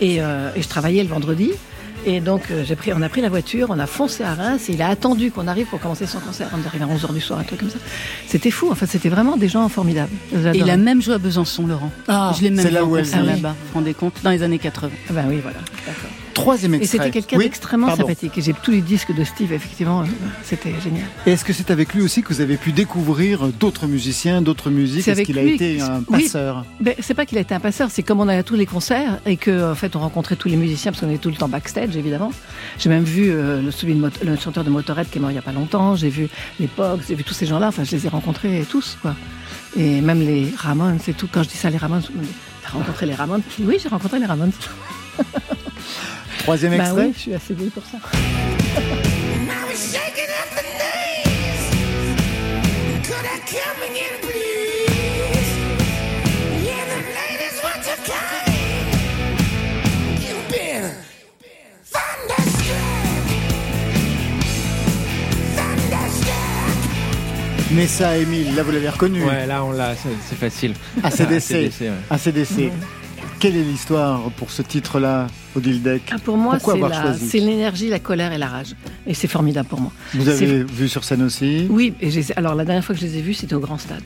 et, euh, et je travaillais le vendredi. Et donc, euh, j'ai pris, on a pris la voiture, on a foncé à Reims, et il a attendu qu'on arrive pour commencer son concert. On est arrivé à 11h du soir, un truc comme ça. C'était fou, en fait, c'était vraiment des gens formidables. Et il a même joué à Besançon, Laurent. Ah, je l'ai même là en où elle concert vit. là-bas, vous vous rendez compte, dans les années 80. Ah Ben oui, voilà. D'accord. Troisième Et extrait. c'était quelqu'un Oui, d'extrêmement sympathique. Et j'ai tous les disques de Steve, effectivement, euh, c'était génial. Et Est-ce que c'est avec lui aussi que vous avez pu découvrir d'autres musiciens, d'autres musiques? C'est Est-ce qu'il a été un oui. passeur? Ben, c'est pas qu'il a été un passeur, c'est comme on allait à tous les concerts et que en fait on rencontrait tous les musiciens parce qu'on était tout le temps backstage évidemment. J'ai même vu euh, le, celui de Mot- le chanteur de Motorhead qui est mort il y a pas longtemps. J'ai vu les Pogs, j'ai vu tous ces gens-là. Enfin, je les ai rencontrés tous quoi. Et même les Ramones, c'est tout. Quand je dis ça, les Ramones, dit, t'as rencontré les Ramones Oui, j'ai rencontré les Ramones. [LAUGHS] Troisième bah extrait. je suis assez vieille pour ça. Nessa, Emile, là vous l'avez reconnu. Ouais, là on l'a, c'est facile. Ah, ACDC. ACDC, ah, ouais. Ah, ACDC. Quelle est l'histoire pour ce titre-là, Odile Deck Ah, pour moi, c'est l'énergie, la colère et la rage. Et c'est formidable pour moi. Vous avez vu sur scène aussi Oui, et alors la dernière fois que je les ai vus, c'était au Grand Stade.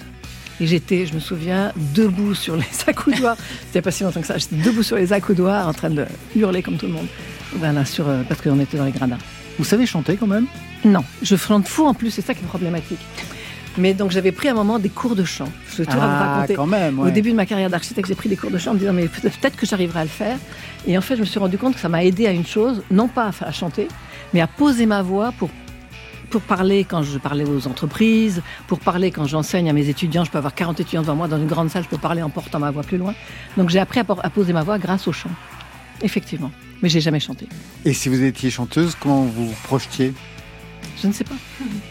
Et j'étais, je me souviens, debout sur les [LAUGHS] accoudoirs. C'était pas si longtemps que ça. J'étais debout sur les accoudoirs en train de hurler comme tout le monde. Voilà, sur, euh, parce qu'on était dans les gradins. Vous savez chanter quand même? Non, je chante fou en plus, c'est ça qui est problématique. Mais donc j'avais pris un moment des cours de chant. Je vais tout Ah, vous raconter. quand même, Au début de ma carrière d'architecte, j'ai pris des cours de chant en me disant mais peut- peut-être que j'arriverai à le faire. Et en fait, je me suis rendu compte que ça m'a aidé à une chose, non pas à, à chanter, mais à poser ma voix pour pour parler quand je parlais aux entreprises, pour parler quand j'enseigne à mes étudiants. Je peux avoir 40 étudiants devant moi dans une grande salle, je peux parler en portant ma voix plus loin. Donc j'ai appris à, à poser ma voix grâce au chant. Effectivement. Mais j'ai jamais chanté. Et si vous étiez chanteuse, comment vous vous projetiez? Je ne sais pas.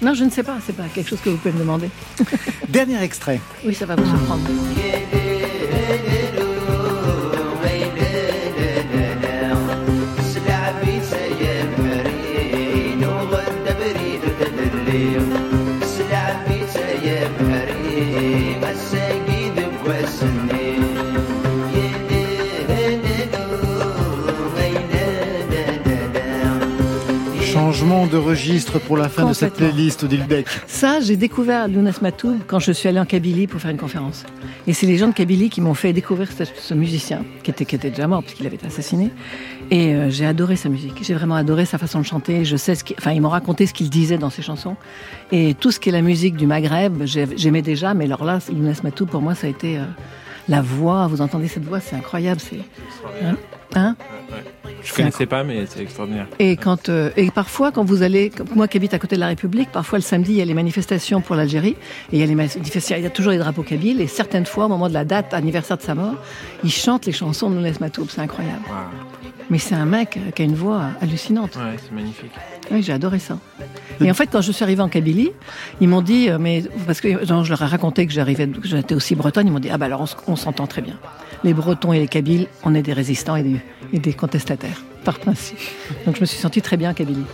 Non, je ne sais pas. C'est pas quelque chose que vous pouvez me demander. Dernier extrait. Oui, ça va vous surprendre. Changement de registre pour la fin de cette playlist, Odile. Ça, j'ai découvert Lounas Matoub quand je suis allée en Kabylie pour faire une conférence. Et c'est les gens de Kabylie qui m'ont fait découvrir ce, ce musicien, qui était, qui était déjà mort puisqu'il avait été assassiné. Et euh, j'ai adoré sa musique. J'ai vraiment adoré sa façon de chanter. Je sais ce qu'il, enfin, ils m'ont raconté ce qu'il disait dans ses chansons. Et tout ce qui est la musique du Maghreb, j'ai- j'aimais déjà. Mais alors là, Lounas Matoub, pour moi, ça a été euh, la voix. Vous entendez cette voix, c'est incroyable. C'est, hein, Hein? Je connaissais pas, mais c'est extraordinaire. Et quand euh, et parfois quand vous allez, moi qui habite à côté de la République, parfois le samedi il y a les manifestations pour l'Algérie et il y a les manifestations, il y a toujours les drapeaux kabyles et certaines fois au moment de la date anniversaire de sa mort, il chante les chansons de Lounès Matoub, c'est incroyable. Mais c'est un mec qui a une voix hallucinante. Ouais, c'est magnifique. Oui, j'ai adoré ça. Et en fait, quand je suis arrivée en Kabylie, ils m'ont dit, euh, mais parce que genre, je leur ai raconté que j'arrivais, que j'étais aussi bretonne, ils m'ont dit, ah bah alors on s'entend très bien. Les Bretons et les Kabyles, on est des résistants et des, et des contestataires, par principe. Donc je me suis sentie très bien en Kabylie.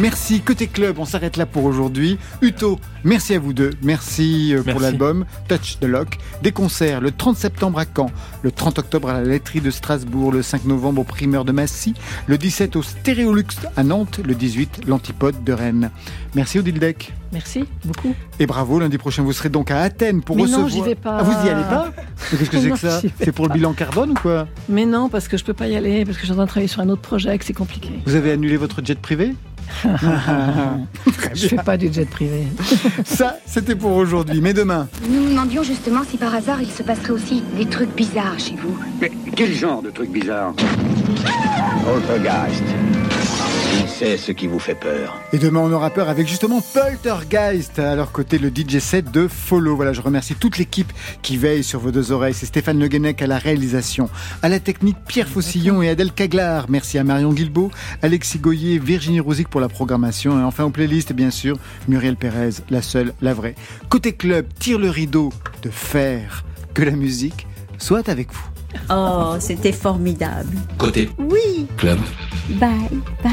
Merci, côté club, on s'arrête là pour aujourd'hui. Uto, merci à vous deux. Merci, euh, pour l'album Touch the Lock. Des concerts le 30 septembre à Caen, le 30 octobre à la laiterie de Strasbourg, le 5 novembre au primeur de Massy, le 17 au Stéréolux à Nantes, le 18 l'Antipode de Rennes. Merci Odile Deck. Merci beaucoup. Et bravo, lundi prochain vous serez donc à Athènes pour Mais recevoir. non, j'y vais pas. Ah, vous y allez pas Qu'est-ce que c'est que [LAUGHS] ça C'est pour le bilan carbone ou quoi Mais non, parce que je peux pas y aller, parce que je suis en train de travailler sur un autre projet, que c'est compliqué. Vous avez annulé votre jet privé [LAUGHS] je fais pas du jet privé. [LAUGHS] Ça, c'était pour aujourd'hui. Mais demain, Nous nous demandions justement si par hasard il se passerait aussi des trucs bizarres chez vous. Mais quel genre de truc bizarre Poltergeist. Sait ce qui vous fait peur. Et demain, on aura peur avec justement Poltergeist. À leur côté, le DJ set de Follow. Voilà, je remercie toute l'équipe qui veille sur vos deux oreilles. C'est Stéphane Le Guenec à la réalisation. À la technique, Pierre Faucillon et Adèle Caglar. Merci à Marion Guilbeault, Alexis Goyer, Virginie Rouzic pour la programmation. Et enfin, aux playlists, bien sûr, Muriel Pérez, la seule, la vraie. Côté club, tire le rideau de fer. Que la musique soit avec vous. Oh, c'était formidable. Côté Oui. club. Bye, bye.